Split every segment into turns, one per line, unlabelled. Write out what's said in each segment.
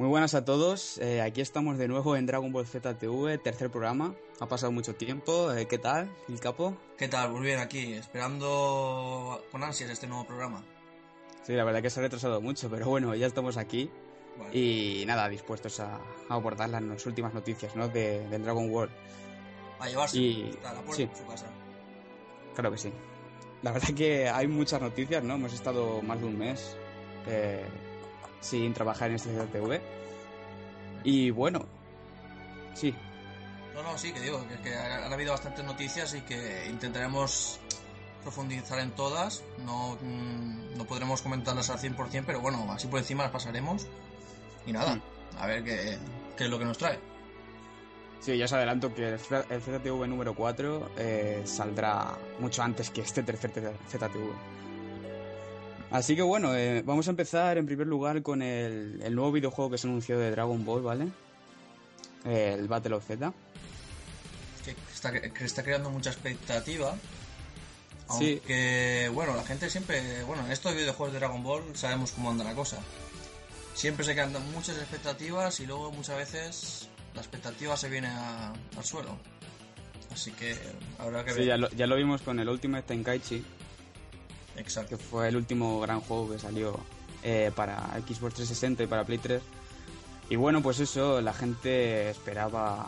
Muy buenas a todos, eh, aquí estamos de nuevo en Dragon Ball Z TV, tercer programa. Ha pasado mucho tiempo, eh, ¿qué tal, el capo?
¿Qué tal? Muy bien aquí, esperando con ansias este nuevo programa.
Sí, la verdad que se ha retrasado mucho, pero bueno, ya estamos aquí.
Vale.
Y nada, dispuestos a, a abordar las últimas noticias ¿no? de, del Dragon World.
A llevarse
Y-
hasta la puerta
sí.
de su casa.
Claro que sí. La verdad que hay muchas noticias, ¿no? Hemos estado más de un mes eh, sin trabajar en este ZTV. Y bueno, sí,
No, no, sí, que digo, que, que han habido bastantes noticias y que intentaremos profundizar en todas. No, mm, no podremos comentarlas al 100%, pero bueno, así por encima las pasaremos. Y nada,
Mm.
a ver qué, qué es lo que nos trae.
Sí, ya os adelanto que el ZTV número 4 eh, saldrá mucho antes que este tercer ZTV. Así que bueno, eh, vamos a empezar en primer lugar con el, el nuevo videojuego que se ha anunciado de Dragon Ball, ¿vale? El Battle of Z.
Que está, que está creando mucha expectativa.
Sí.
Aunque, bueno, la gente siempre. Bueno, en estos videojuegos de Dragon Ball sabemos cómo anda la cosa. Siempre se quedan muchas expectativas y luego muchas veces la expectativa se viene a- al suelo. Así que habrá que
Sí,
ver.
ya lo, ya lo vimos con el Ultimate Tenkaichi,
Exacto.
que fue el último gran juego que salió eh, para Xbox 360 y para Play 3. Y bueno, pues eso, la gente esperaba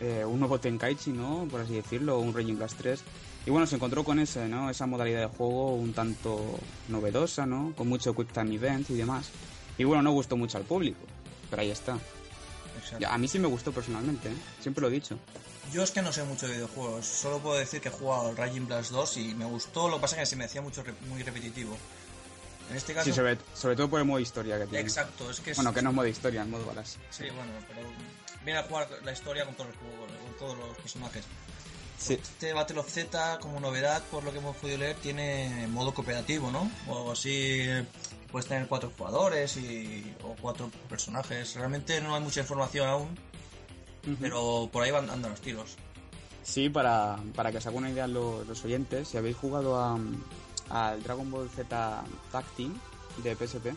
eh, un nuevo Tenkaichi, ¿no? Por así decirlo, un Raging Blast 3. Y bueno, se encontró con ese, ¿no? Esa modalidad de juego un tanto novedosa, ¿no? Con mucho Quick Time Events y demás. Y bueno, no gustó mucho al público, pero ahí está.
exacto.
A mí sí me gustó personalmente, ¿eh? Siempre lo he dicho.
Yo es que no sé mucho de videojuegos. Solo puedo decir que he jugado al Raging Blast 2 y me gustó. Lo que pasa es que se me hacía mucho re- muy repetitivo. En este caso.
Sí, sobre, sobre todo por el modo historia que tiene.
Exacto, es que es-
Bueno, que no es modo historia, es modo balas.
Sí, bueno, pero viene a jugar la historia con todos los, juegos, con todos los personajes.
Sí.
Este Battle of Z, como novedad, por lo que hemos podido leer, tiene modo cooperativo, ¿no? O así puedes tener cuatro jugadores y, o cuatro personajes. Realmente no hay mucha información aún, Pero por ahí van andan los tiros.
Sí, para, para que os haga una idea los, los oyentes, si habéis jugado a- al Dragon Ball Z Tag Team de PSP,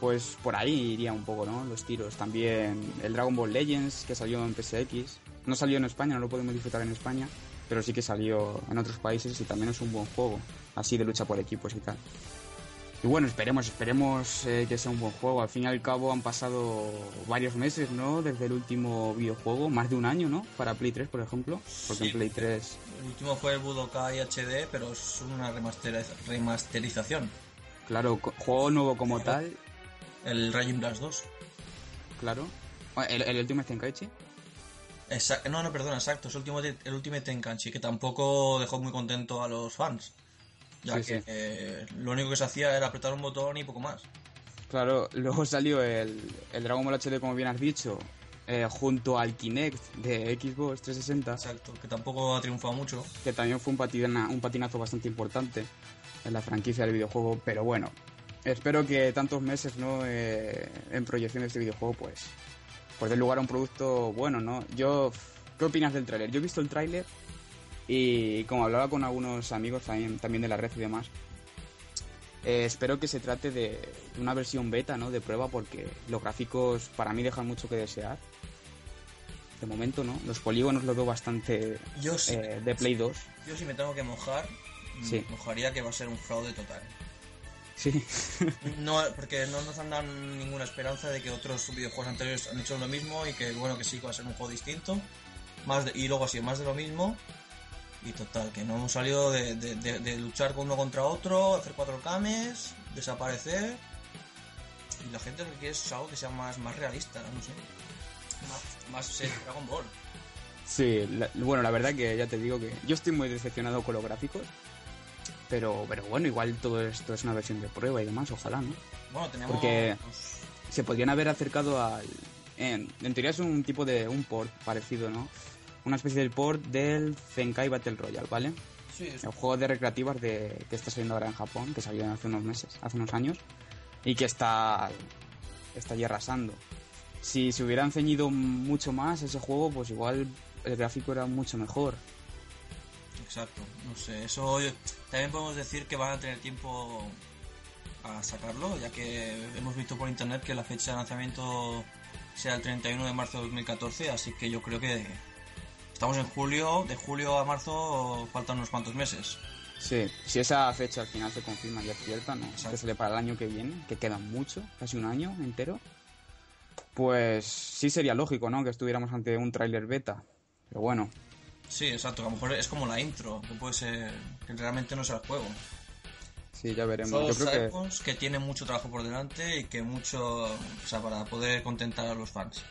pues por ahí iría un poco, ¿no? Los tiros. También el Dragon Ball Legends, que salió en PSX. No salió en España, no lo podemos disfrutar en España, pero sí que salió en otros países y también es un buen juego, así de lucha por equipos y tal. Y bueno, esperemos, esperemos eh, que sea un buen juego. Al fin y al cabo han pasado varios meses, ¿no? Desde el último videojuego, más de un año, ¿no? Para Play 3, por ejemplo. Porque
Sí.
en Play 3,
El último fue el Budokai HD, pero es una remasteriz- remasterización.
claro, juego nuevo como tal,
El Raging Blast 2.
claro. Ah, El, el último Tenkaichi.
Exa- no, no, perdona, exacto. Es el último, el Ultimate Tenkanchi, que tampoco dejó muy contento a los fans. Ya
Sí,
que
sí.
eh, lo único que se hacía era apretar un botón y poco más.
Claro, luego salió el, el Dragon Ball HD, como bien has dicho, eh, junto al Kinect de Xbox 360.
Exacto, que tampoco ha triunfado mucho.
que también fue un, patina- un patinazo bastante importante en la franquicia del videojuego, pero bueno, espero que tantos meses ¿no? Eh, en proyección de este videojuego, pues, pues dé lugar a un producto bueno, ¿no? Yo, ¿qué opinas del tráiler? Yo he visto el tráiler y como hablaba con algunos amigos también, también de la red y demás, eh, espero que se trate de una versión beta, ¿no? De prueba, porque los gráficos para mí dejan mucho que desear. De momento, ¿no? Los polígonos los veo bastante
Yo sí,
eh, de Play 2.
yo si me tengo que mojar, mm,
Sí.
mojaría que va a ser un fraude total.
Sí.
No, porque no nos han dado ninguna esperanza de que otros videojuegos anteriores han hecho lo mismo y que bueno que sí que va a ser un juego distinto. Más de- y luego así, más de lo mismo. Y total, que no hemos salido de, de- de- de luchar con uno contra otro, hacer cuatro cames, desaparecer. Y la gente lo que quiere es algo que sea más, más realista, no sé. Más, más Dragon Ball.
Sí, la- bueno, la verdad que ya te digo que yo estoy muy decepcionado con los gráficos. Pero, pero bueno, igual todo esto es una versión de prueba y demás, ojalá, ¿no?
Bueno, tenemos...
Porque se podrían haber acercado al... En, en teoría es un tipo de... un port parecido, ¿no? Una especie del port del Zenkai Battle Royale, ¿vale?
Sí, es-
El juego de recreativas de, que está saliendo ahora en Japón, que salió hace unos meses, hace unos años, y que está, está allí arrasando. Si se hubieran ceñido mucho más ese juego, pues igual el gráfico era mucho mejor.
Exacto, no sé, eso también podemos decir que van a tener tiempo a sacarlo, ya que hemos visto por internet que la fecha de lanzamiento sea el 31 de marzo de 2014, así que yo creo que estamos en julio, de julio a marzo faltan unos cuantos meses.
Sí, si esa fecha al final se confirma y es cierta, ¿no?
Exacto.
Que sale para el año que viene, que queda mucho, casi un año entero, pues sí sería lógico, ¿no? Que estuviéramos ante un tráiler beta. Pero bueno,
Sí, exacto, a lo mejor es como la intro, que puede ser que realmente no sea el juego.
sí, ya veremos.
Solo
Yo creo que...
que tiene mucho trabajo por delante y que mucho, o sea, para poder contentar a los fans.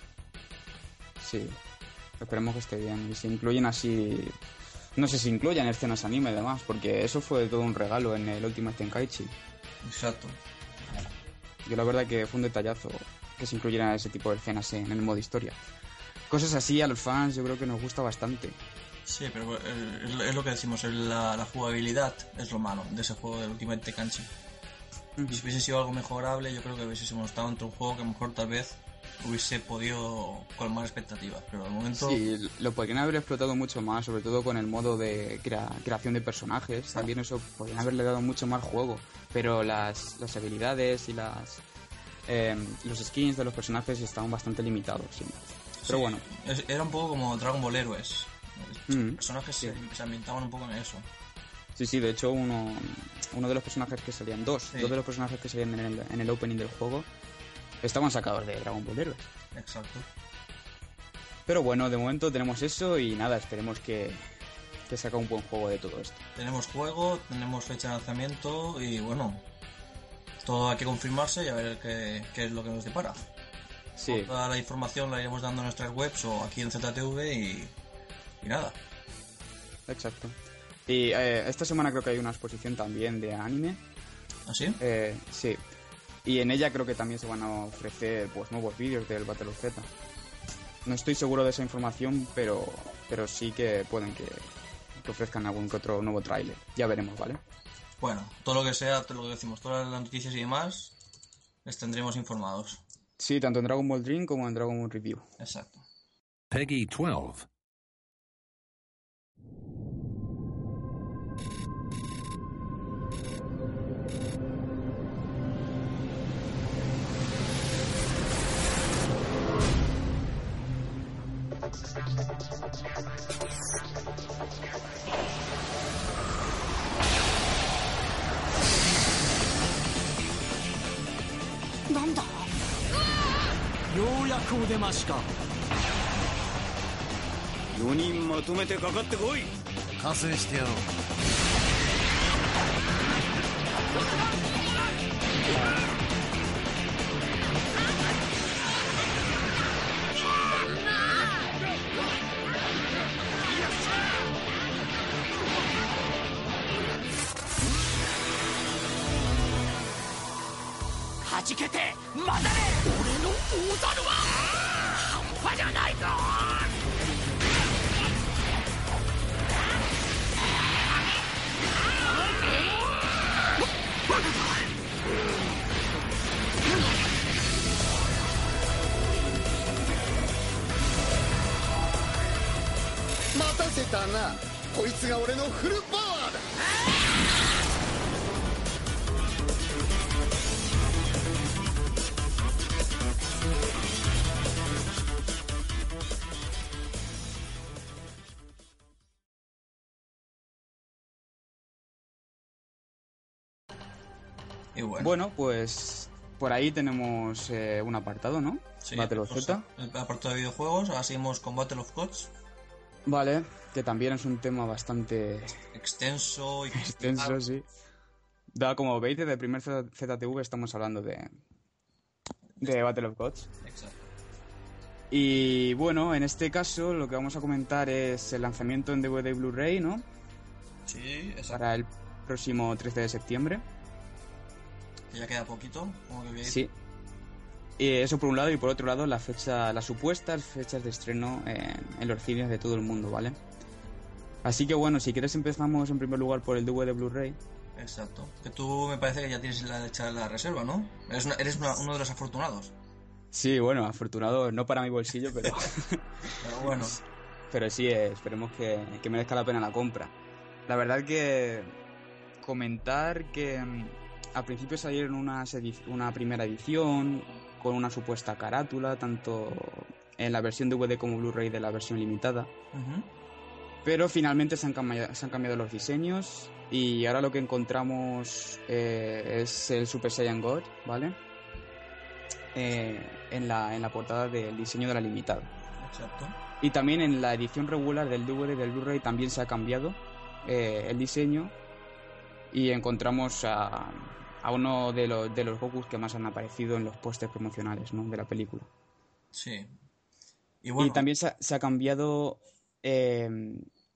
Sí, esperemos que esté bien. Y si incluyen así. No sé si incluyan escenas anime además, porque eso fue todo un regalo en el último Tenkaichi.
Exacto.
Yo la verdad que fue un detallazo que se incluyeran ese tipo de escenas en el modo historia. Cosas así a los fans yo creo que nos gusta bastante.
Sí, pero eh, es lo- que decimos, la, la jugabilidad es lo malo de ese juego del Ultimate Tenkaichi. Si hubiese sido algo mejorable, yo creo que hubiésemos estado entre un juego que a lo mejor tal vez hubiese podido colmar expectativas, pero al momento
Sí, lo podrían haber explotado mucho más, sobre todo con el modo de crea- creación de personajes. También eso podrían haberle dado mucho más juego. Pero las, las habilidades y las eh, los skins de los personajes estaban bastante limitados. sí. Pero
sí,
bueno,
es- era un poco como Dragon Ball Heroes. Los
Mm,
personajes
sí.
se, se ambientaban un poco en eso.
Sí, sí, de hecho uno, uno de los personajes que salían, dos,
Sí.
dos de los personajes que salían en el, en el opening del juego estaban sacados de Dragon Ball Heroes.
Exacto.
Pero bueno, de momento tenemos eso y nada, esperemos que, que saca un buen juego de todo esto.
Tenemos juego, tenemos fecha de lanzamiento y bueno, todo hay que confirmarse y a ver qué, qué es lo que nos depara.
Sí,
Toda la información la iremos dando en nuestras webs o aquí en ZTV y, y nada.
exacto. Y eh, esta semana creo que hay una exposición también de anime.
¿Así?
Eh, sí. Y en ella creo que también se van a ofrecer pues nuevos vídeos del Battle of Z. No estoy seguro de esa información, pero, pero sí que pueden que, que ofrezcan algún que otro nuevo tráiler. Ya veremos, ¿vale?
Bueno, todo lo que sea, todo lo que decimos, todas las noticias y demás, les tendremos informados.
Sí, tanto en Dragon Ball Dream como en Dragon Ball Review.
Exacto.
Peggy 12.
なんだ？
ようやくお出ましか。
4人まとめてかかってこい。
加勢してやろう
せたなこいつが俺のフルパワーだ「
Y bueno,
Bueno, pues por ahí tenemos eh, un apartado, ¿no?
sí,
Battle of
pues,
Z.
El apartado de videojuegos, ahora seguimos con Battle of Gods,
Vale, que también es un tema bastante
extenso y
extenso, sí. Da, como veis, desde el primer ZTV estamos hablando de, de Battle of Gods.
Exacto.
Y bueno, en este caso lo que vamos a comentar es el lanzamiento en DVD y Blu-ray, ¿no?
Sí, exacto.
Para el próximo 13 de septiembre.
Que ya queda poquito, como que ir.
Sí. Y eso por un lado y por otro lado la fecha, las supuestas fechas de estreno en, en los cines de todo el mundo, ¿vale? Así que bueno, si quieres empezamos en primer lugar por el DVD Blu-ray.
Exacto. Que tú me parece que ya tienes la hecha la reserva, ¿no? Eres, una- eres una- uno de los afortunados.
Sí, bueno, afortunado, no para mi bolsillo, pero,
Pero bueno,
pero sí, eh, esperemos que, que merezca la pena la compra. La verdad que comentar que mm, al principio salieron edi- una primera edición con una supuesta carátula, tanto en la versión DVD como Blu-ray de la versión limitada. Pero finalmente se han cambiado, se han cambiado los diseños y ahora lo que encontramos eh, es el Super Saiyan God, ¿vale? Eh, en, la, en la portada del diseño de la limitada.
exacto.
Y también en la edición regular del DVD del Blu-ray también se ha cambiado eh, el diseño y encontramos a, a uno de, los de los Gokus que más han aparecido en los pósters promocionales ¿no? de la película.
Sí. Y bueno,
Y también se ha, se ha cambiado eh,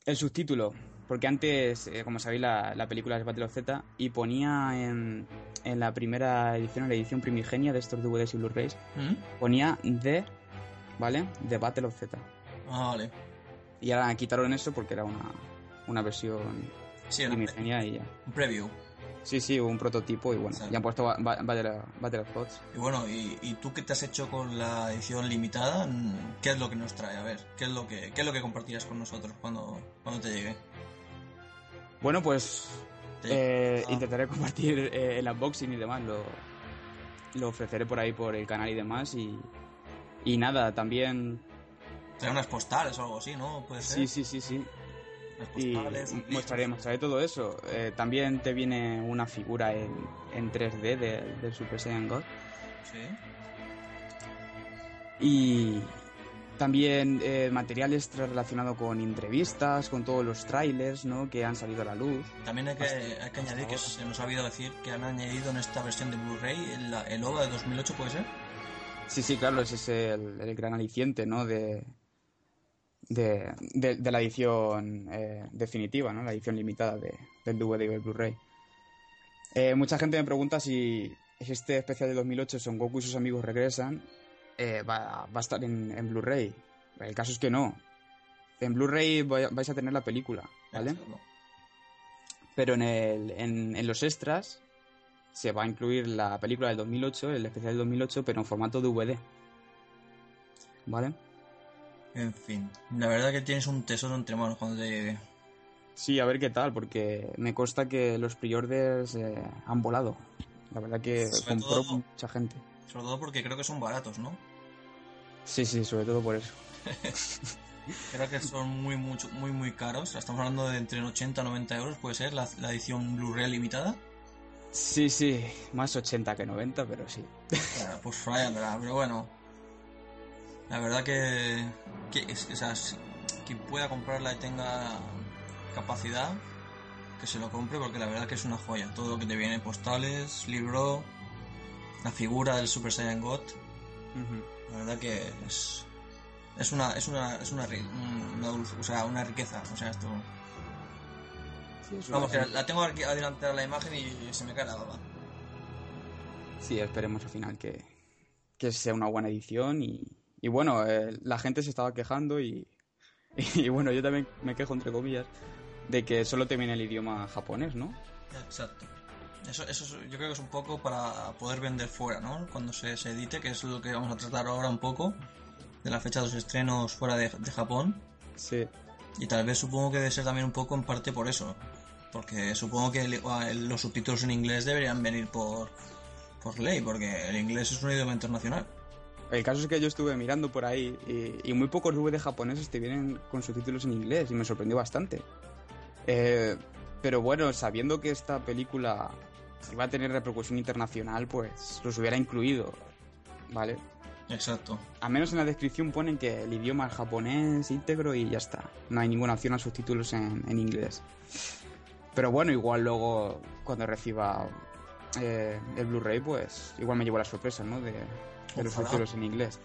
el subtítulo, porque antes, eh, como sabéis, la, la película es Battle of Z y ponía en, en la primera edición, en la edición primigenia de estos DVDs y Blu-rays,
¿Mm?
ponía The, ¿vale? The Battle of Z.
Ah, vale.
Y ahora quitaron eso porque era una, una versión
Sí, un,
primigenia y ya.
un preview.
Sí, sí, un prototipo y bueno,
Exacto.
ya han puesto of Bots.
Y bueno, y, y tú qué te has hecho con la edición limitada? Mm, ¿Qué es lo que nos trae? A ver, ¿qué es lo que, qué es lo que compartirás con nosotros cuando, cuando te llegue?
Bueno, pues
Te-
Eh,
Ah.
Intentaré compartir eh, el unboxing y demás, lo, lo ofreceré por ahí por el canal y demás. Y, y nada, también.
Trae unas postales o algo así, ¿no? Puede ser.
Sí, sí, sí, sí. Y mostraré, mostraré todo eso. Eh, también te viene una figura en, en 3D de- del Super Saiyan God.
Sí.
Y también eh, material extra relacionado con entrevistas, con todos los trailers ¿no? que han salido a la luz.
También hay que, hay que añadir que se nos ha olvidado decir que han añadido en esta versión de Blu-ray el, el OVA de 2008, ¿puede ser?
Sí, sí, claro, ese es el, el gran aliciente, ¿no? De, de, de- de la edición eh, definitiva, ¿no? La edición limitada de, del DVD y del Blu-ray. Eh, mucha gente me pregunta si este especial de 2008, Son Goku y sus amigos regresan, eh, va, va a estar en, en Blu-ray. El caso es que no. En Blu-ray vai- vais a tener la película, ¿vale? Pero en, el, en, en los extras se va a incluir la película del 2008, el especial del 2008, pero en formato DVD. ¿Vale?
En fin, la verdad que tienes un tesoro entre manos cuando te llegue.
Sí, a ver qué tal, porque me consta que los pre-orders eh, han volado. La verdad que
Sobre
compró
todo-
mucha gente.
Sobre todo porque creo que son baratos, ¿no?
Sí, sí, sobre todo por eso.
Creo que son muy, mucho, muy, muy caros. Estamos hablando de entre 80 y 90 euros, puede ser, la, la edición Blu-ray limitada.
Sí, sí, más 80 que 90, pero sí.
Claro, pues verdad, pero bueno. La verdad que, que es, o sea, quien pueda comprarla y tenga capacidad, que se lo compre porque la verdad que es una joya. Todo lo que te viene, postales, libro, la figura del Super Saiyan God, la verdad que es es una es una es una, una o sea, una riqueza, o sea, esto
Sí, es una-
Vamos, que la tengo aquí adelantada la imagen y se me cae la baba.
Sí, esperemos al final que, que sea una buena edición y, y bueno, eh, la gente se estaba quejando y, y bueno, yo también me quejo entre comillas de que solo te viene el idioma japonés, ¿no?
Exacto. Eso, eso es- yo creo que es un poco para poder vender fuera, ¿no? Cuando se, se edite, que es lo que vamos a tratar ahora un poco, de la fecha de los estrenos fuera de, de Japón.
Sí,
Y tal vez supongo que debe ser también un poco en parte por eso. Porque supongo que el- los subtítulos en inglés deberían venir por, por ley, porque el inglés es un idioma internacional.
El caso es que yo estuve mirando por ahí y, y muy pocos DVD japoneses te vienen con subtítulos en inglés y me sorprendió bastante. Eh, pero bueno, sabiendo que esta película iba a tener repercusión internacional, pues los hubiera incluido, ¿vale?
Exacto.
Al menos en la descripción ponen que el idioma es japonés íntegro y ya está. No hay ninguna opción a subtítulos en, en inglés. Pero bueno, igual luego cuando reciba eh, el Blu-ray, pues igual me llevo la sorpresa, ¿no? De, de los subtítulos en inglés.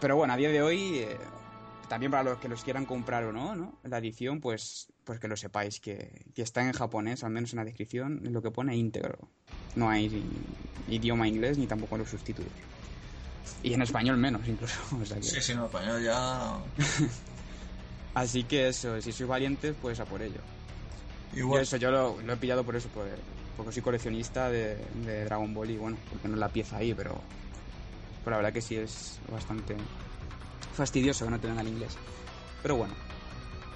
Pero bueno, a día de hoy eh, también para los que los quieran comprar o no, ¿no? La edición, pues, pues que lo sepáis, que, que está en japonés, al menos en la descripción, es lo que pone íntegro. No hay idioma inglés ni tampoco los subtítulos. Y en español menos, incluso. O sea que-
Sí, sí, no, español ya.
Así que eso, si sois valientes, pues a por ello. Yo
Igual.
eso, yo lo, lo he pillado por eso, por, porque soy coleccionista de, de Dragon Ball y bueno, porque no es la pieza ahí, pero, pero la verdad que sí es bastante fastidioso que no tengan al inglés. Pero bueno,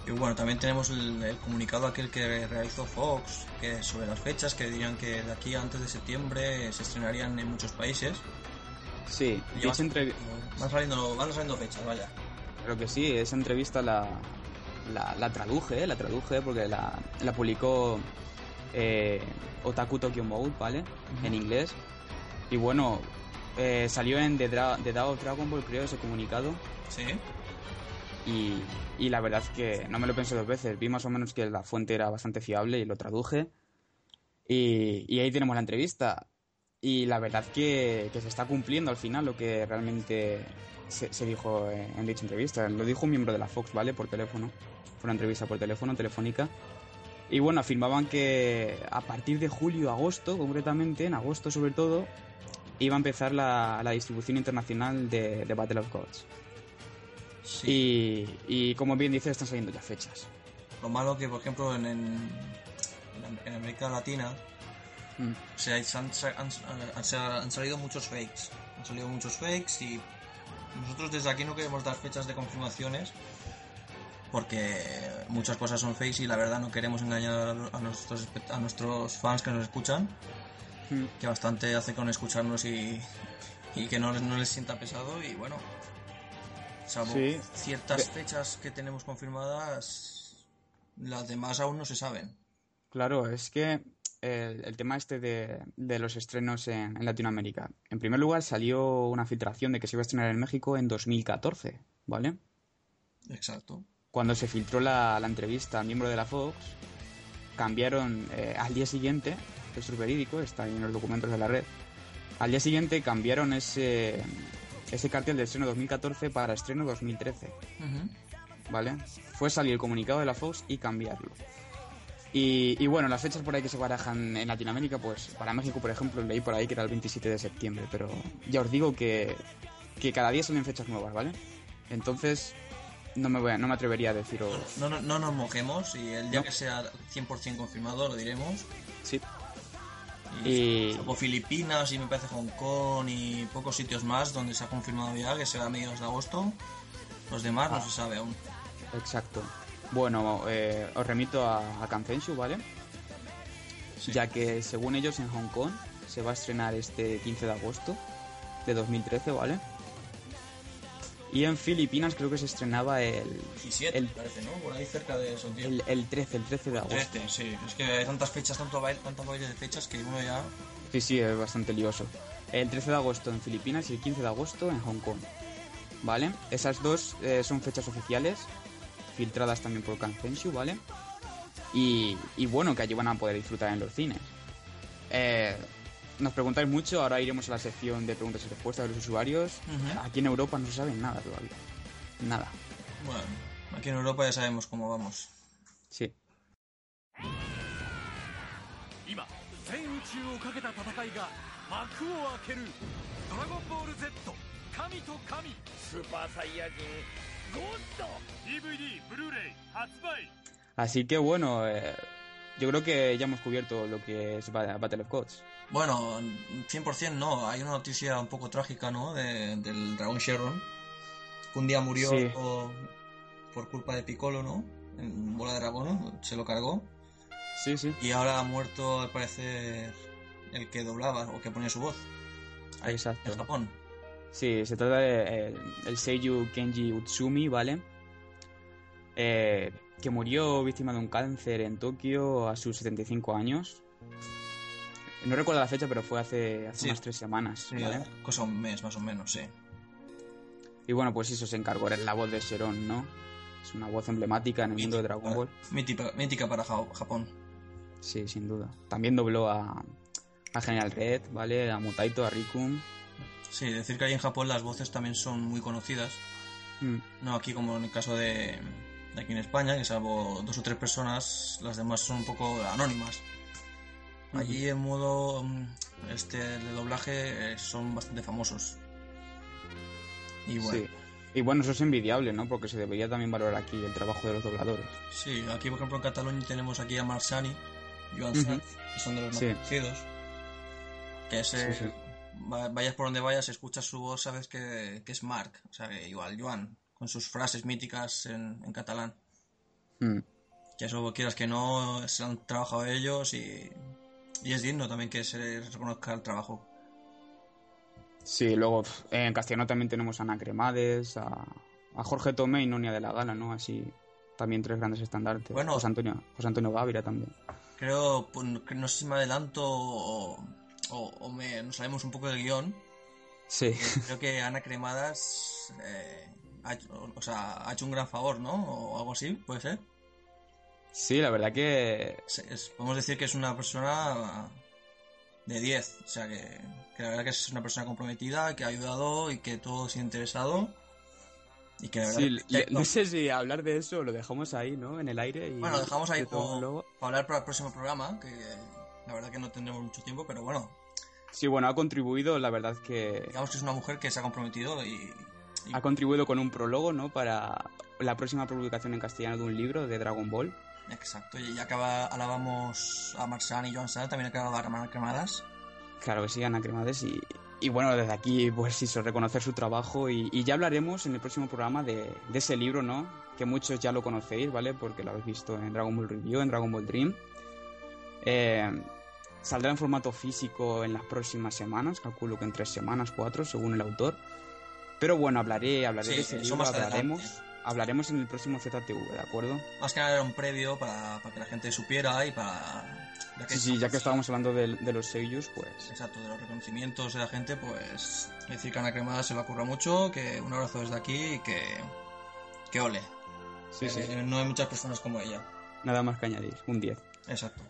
Y bueno, también tenemos el, el comunicado aquel que realizó Fox que sobre las fechas que dirían que de aquí a antes de septiembre se estrenarían en muchos países.
sí,
Y
esa entrev-
van saliendo, van saliendo fechas, vaya.
Creo que sí, esa entrevista la, la, la traduje, la traduje porque la, la publicó eh, Otaku Tokyo Mode, ¿vale? En inglés. Y bueno, eh, salió en The, Dra The Dao Dragon Ball, creo, ese comunicado.
Sí.
Y, y la verdad que no me lo pensé dos veces. Vi más o menos que la fuente era bastante fiable y lo traduje. Y, y ahí tenemos la entrevista. Y la verdad que, que se está cumpliendo al final lo que realmente se, se dijo en, en dicha entrevista. Lo dijo un miembro de la Fox, ¿vale? Por teléfono. Fue una entrevista por teléfono, telefónica. Y bueno, afirmaban que a partir de julio, agosto, concretamente, en agosto sobre todo, iba a empezar la, la distribución internacional de, de Battle of Gods.
Sí.
Y, y como bien dice, están saliendo ya fechas.
Lo malo que, por ejemplo, en, en, en América Latina
Mm.
se han, se han- han- se han salido muchos fakes. Han salido muchos fakes y nosotros desde aquí no queremos dar fechas de confirmaciones porque muchas cosas son fakes y la verdad no queremos engañar a nuestros, a nuestros fans que nos escuchan,
Mm.
que bastante hace con escucharnos y, y que no, les- no les sienta pesado y bueno, salvo
Sí.
ciertas fechas que tenemos confirmadas, las demás aún no se saben.
Claro, es que el, el tema este de, de los estrenos en, en Latinoamérica. En primer lugar, salió una filtración de que se iba a estrenar en México en 2014, ¿vale?
Exacto.
Cuando se filtró la, la entrevista al miembro de la Fox, cambiaron eh, al día siguiente, esto es verídico, está ahí en los documentos de la red, al día siguiente cambiaron ese, ese cartel de estreno 2014 para estreno 2013. ¿vale? Fue salir el comunicado de la Fox y cambiarlo. Y, y bueno, las fechas por ahí que se barajan en Latinoamérica, pues para México, por ejemplo, leí por ahí que era el 27 de septiembre, pero ya os digo que, que cada día salen fechas nuevas, ¿vale? Entonces, no me, voy a- no me atrevería a deciros...
No, no, no nos mojemos y el día que sea 100% confirmado lo diremos.
Sí,
Y, Filipinas y me parece Hong Kong y pocos sitios más donde se ha confirmado ya que será a mediados de agosto. Los demás
Ah.
no se sabe aún.
exacto. Bueno, eh, os remito a, a Kanzenshu, ¿vale?
Sí.
Ya que según ellos en Hong Kong se va a estrenar este 15 de agosto de 2013, ¿vale? Y en Filipinas creo que se estrenaba el,
17
el,
parece, ¿no? Por ahí cerca de esos días.
el, el 13, el 13 de agosto.
13, sí. Es que hay tantas fechas, tanto baile, tantas bailes de fechas que uno ya...
Sí, sí, es bastante lioso. El 13 de agosto en Filipinas y el 15 de agosto en Hong Kong. ¿Vale? Esas dos eh, son fechas oficiales, filtradas también por Kanzenshu, ¿vale? Y, y bueno, que allí van a poder disfrutar en los cines. Eh, nos preguntáis mucho, ahora iremos a la sección de preguntas y respuestas de los usuarios. Aquí en Europa no se sabe nada todavía. Nada.
Bueno, aquí en Europa ya sabemos cómo vamos.
Sí. Así que bueno, eh, yo creo que ya hemos cubierto lo que es Battle of Gods.
Bueno, 100% no. Hay una noticia un poco trágica, ¿no? De- del dragón Sherron. Que un día murió
Sí.
por, por culpa de Piccolo, ¿no? En bola de dragón, ¿no? Se lo cargó.
Sí, sí.
Y ahora ha muerto, al parecer, el que doblaba o que ponía su voz. Ahí,
Exacto.
En Japón.
Sí, se trata de eh, el Seiyu Kenji Utsumi, ¿vale? Eh, que murió víctima de un cáncer en Tokio a sus 75 años. No recuerdo la fecha, pero fue hace, hace
Sí.
unas tres semanas,
Sí,
¿vale?
Cosa un mes, más o menos, sí.
Y bueno, pues eso se encargó, era la voz de Sheron, ¿no? Es una voz emblemática en el mundo de Dragon Ball.
Mítica, mítica para Ja- Japón.
Sí, sin duda. También dobló a, a General Red, ¿vale? A Mutaito, a Rikun.
Sí, decir que ahí en Japón las voces también son muy conocidas.
Mm.
No aquí como en el caso de, de aquí en España, que salvo dos o tres personas, las demás son un poco anónimas. Allí en modo mm, este de doblaje eh, son bastante famosos. Y bueno,
Sí. Y bueno, eso es envidiable, ¿no? Porque se debería también valorar aquí el trabajo de los dobladores.
sí, aquí por ejemplo en Cataluña tenemos aquí a Marsani, Joan
Ujú.
Sanz, que son de los más
Sí.
conocidos. Que ese,
Sí, sí.
va- vayas por donde vayas, escuchas su voz, sabes que, que es Marc, o sea, que igual Joan, con sus frases míticas en, en catalán.
Mm.
Que eso quieras que no, se han trabajado ellos y, y es digno también que se reconozca el trabajo.
Sí, luego en castellano también tenemos a Ana Cremades, a, a Jorge Tomé y Nonia de la Gala, ¿no? Así también tres grandes estandartes.
Bueno.
José Antonio, José Antonio Gávira también.
Creo, pues, no sé si me adelanto o, o- o me, nos salimos un poco del guion.
Sí,
Creo que Ana Cremadas eh, ha, hecho- o sea, ha hecho un gran favor, ¿no? O algo así, puede ser.
Sí, la verdad que
es- podemos decir que es una persona de 10. O sea, que, que la verdad que es una persona comprometida, que ha ayudado y que todo se ha interesado. Y que la verdad
sí,
que-
le- no sé si hablar de eso lo dejamos ahí, ¿no? En el aire y
Bueno, lo dejamos ahí por- para hablar para el próximo programa, que la verdad que no tendremos mucho tiempo, pero bueno,
Sí, bueno, ha contribuido, la verdad que
digamos que es una mujer que se ha comprometido y, y-
ha contribuido con un prólogo, ¿no? Para la próxima publicación en castellano de un libro de Dragon Ball.
Exacto, y ya que aba- alabamos a Marsan y Joan Sal, también hay que alabar a Ana Cremadas.
Claro que sí, Ana Cremades. Y, y bueno, desde aquí, pues eso, reconocer su trabajo. Y, y ya hablaremos en el próximo programa de, de ese libro, ¿no? Que muchos ya lo conocéis, ¿vale? Porque lo habéis visto en Dragon Ball Review, en Dragon Ball Dream. Eh, saldrá en formato físico en las próximas semanas, calculo que en tres semanas, cuatro, según el autor. Pero bueno, hablaré, hablaré
Sí,
de ese libro, hablaremos,
adelante.
Hablaremos en el próximo ZTV, ¿de acuerdo?
Más que nada era un previo para, para que la gente supiera y para... Ya
Sí, sí, ya que estábamos hablando de, de los seiyus, pues
Exacto, de los reconocimientos de la gente, pues decir que Ana Cremada se le ocurra mucho, que un abrazo desde aquí y que, que ole.
sí, sí,
no hay muchas personas como ella.
nada más que añadir, un 10.
Exacto.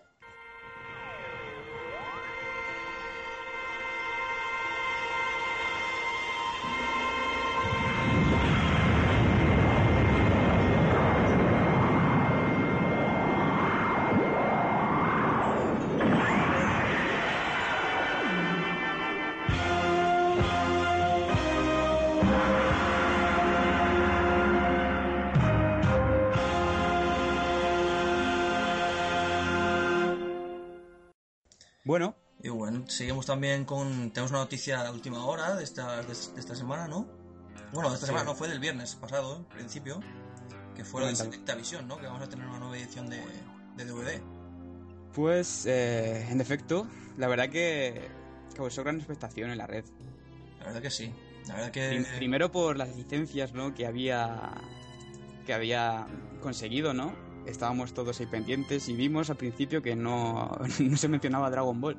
Seguimos también con. Tenemos una noticia de última hora de esta, de, de esta semana, ¿no? Bueno, de esta
Sí.
semana no fue del viernes pasado, en principio. Que fue la de. Selecta Visión, ¿no? Que vamos a tener una nueva edición de, de DVD.
Pues, eh, en efecto, la verdad que causó gran expectación en la red.
La verdad que sí. La verdad que.
Prim- Primero por las licencias, ¿no? Que había que había conseguido, ¿no? Estábamos todos ahí pendientes y vimos al principio que no, no se mencionaba Dragon Ball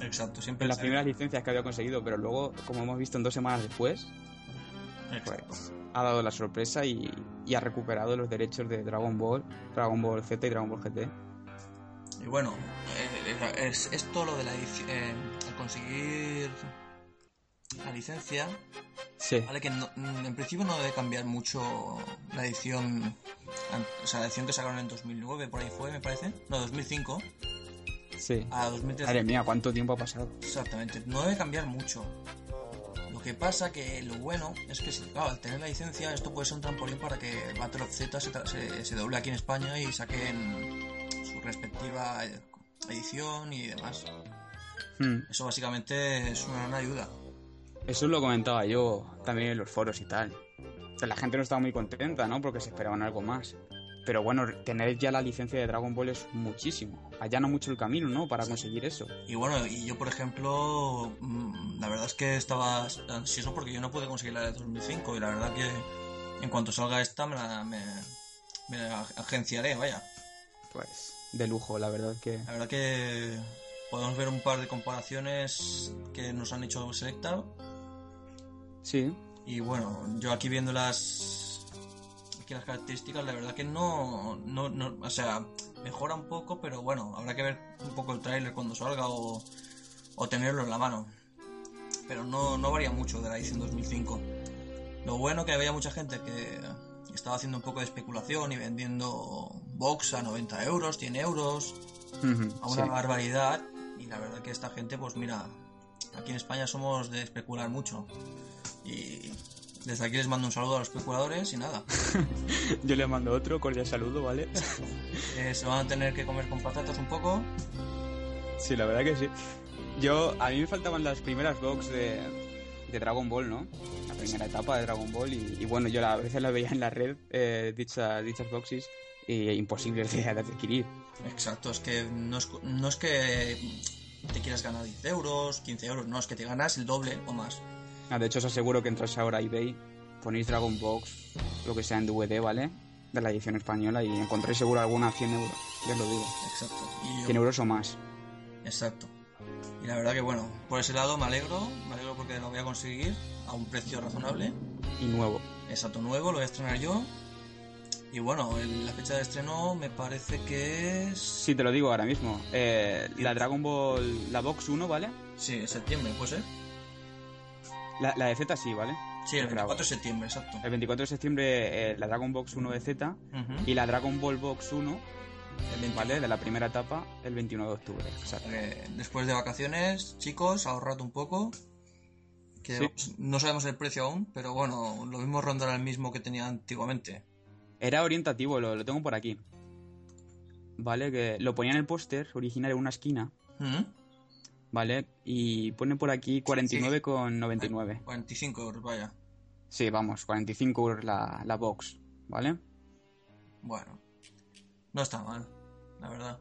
Exacto, siempre.
en las primeras licencias que había conseguido, pero luego, como hemos visto en dos semanas después, pues ha dado la sorpresa y, y ha recuperado los derechos de Dragon Ball, Dragon Ball Z y Dragon Ball GT.
Y bueno, eh, es, esto lo de la edición. eh, al conseguir la licencia,
Sí,
vale que no- en principio no debe cambiar mucho la edición. O sea, la edición que sacaron en 2009, por ahí fue, me parece. No, 2005.
Sí.
A 2013.
Madre mía, cuánto tiempo ha pasado.
Exactamente, no debe cambiar mucho. Lo que pasa que lo bueno es que, claro, al tener la licencia, esto puede ser un trampolín para que Battle of Z se, se, se doble aquí en España y saquen su respectiva edición y demás.
Hmm.
Eso básicamente es una gran ayuda.
Eso lo comentaba yo también en los foros y tal. La gente no estaba muy contenta, ¿no? Porque se esperaban algo más. Pero bueno, tener ya la licencia de Dragon Ball es muchísimo. Allana mucho el camino, ¿no? Para conseguir eso.
Y bueno, y yo por ejemplo, mm, la verdad es que estaba ansioso porque yo no pude conseguir la de 2005 y la verdad que en cuanto salga esta me la, me, me la agenciaré, vaya.
Pues de lujo, la verdad que...
La verdad que podemos ver un par de comparaciones que nos han hecho Selecta.
Sí,
Y bueno, yo aquí viendo las aquí las características, la verdad que no, no, no o sea, mejora un poco, pero bueno, habrá que ver un poco el tráiler cuando salga o, o tenerlo en la mano. Pero no, no varía mucho de la edición 2005. Lo bueno que había mucha gente que estaba haciendo un poco de especulación y vendiendo box a 90 euros, 100 euros, a una
sí.
barbaridad. Y la verdad que esta gente, pues mira, aquí en España somos de especular mucho. Y desde aquí les mando un saludo a los especuladores y nada.
Yo le mando otro, cordial saludo, ¿vale?
Eh, se van a tener que comer con patatas un poco.
Sí, la verdad que sí. Yo, a mí me faltaban las primeras box de, de Dragon Ball, ¿no? La primera etapa de Dragon Ball y, y bueno, yo a veces la veía en la red, eh, dicha- dichas boxes, y imposibles de, de adquirir.
Exacto, es que no es, no es que te quieras ganar 10 euros, 15 euros, no, es que te ganas el doble o más.
Ah, de hecho, os aseguro que entráis ahora a eBay, ponéis Dragon Box, lo que sea en DVD, ¿vale? De la edición española y encontráis seguro alguna a 100 euros, ya os lo digo.
Exacto. Y yo-
100 euros o más.
Exacto. Y la verdad que bueno, por ese lado me alegro, me alegro porque lo voy a conseguir a un precio razonable.
Y nuevo.
Exacto, nuevo, lo voy a estrenar yo. Y bueno, el- la fecha de estreno me parece que es...
Sí, te lo digo ahora mismo. Eh, la Dragon Ball, la Box 1, ¿vale?
Sí, septiembre, puede ser.
La, la de Z sí, ¿vale?
Sí, el
Bravo.
24 de septiembre, exacto.
El 24 de septiembre eh, la Dragon Box 1 de Z y la Dragon Ball Box 1,
El 21.
¿vale? De la primera etapa, el 21 de octubre. Exacto.
Eh, después de vacaciones, chicos, ahorrad un poco. Que
Sí.
no sabemos el precio aún, pero bueno, lo mismo rondará el mismo que tenía antiguamente.
Era orientativo, lo, lo tengo por aquí. ¿Vale? Que lo ponía en el póster original en una esquina. ¿Vale? Y pone por aquí 49,99.
45 euros, vaya.
Sí, vamos, 45 euros la, la box, ¿vale?
Bueno, no está mal, la verdad.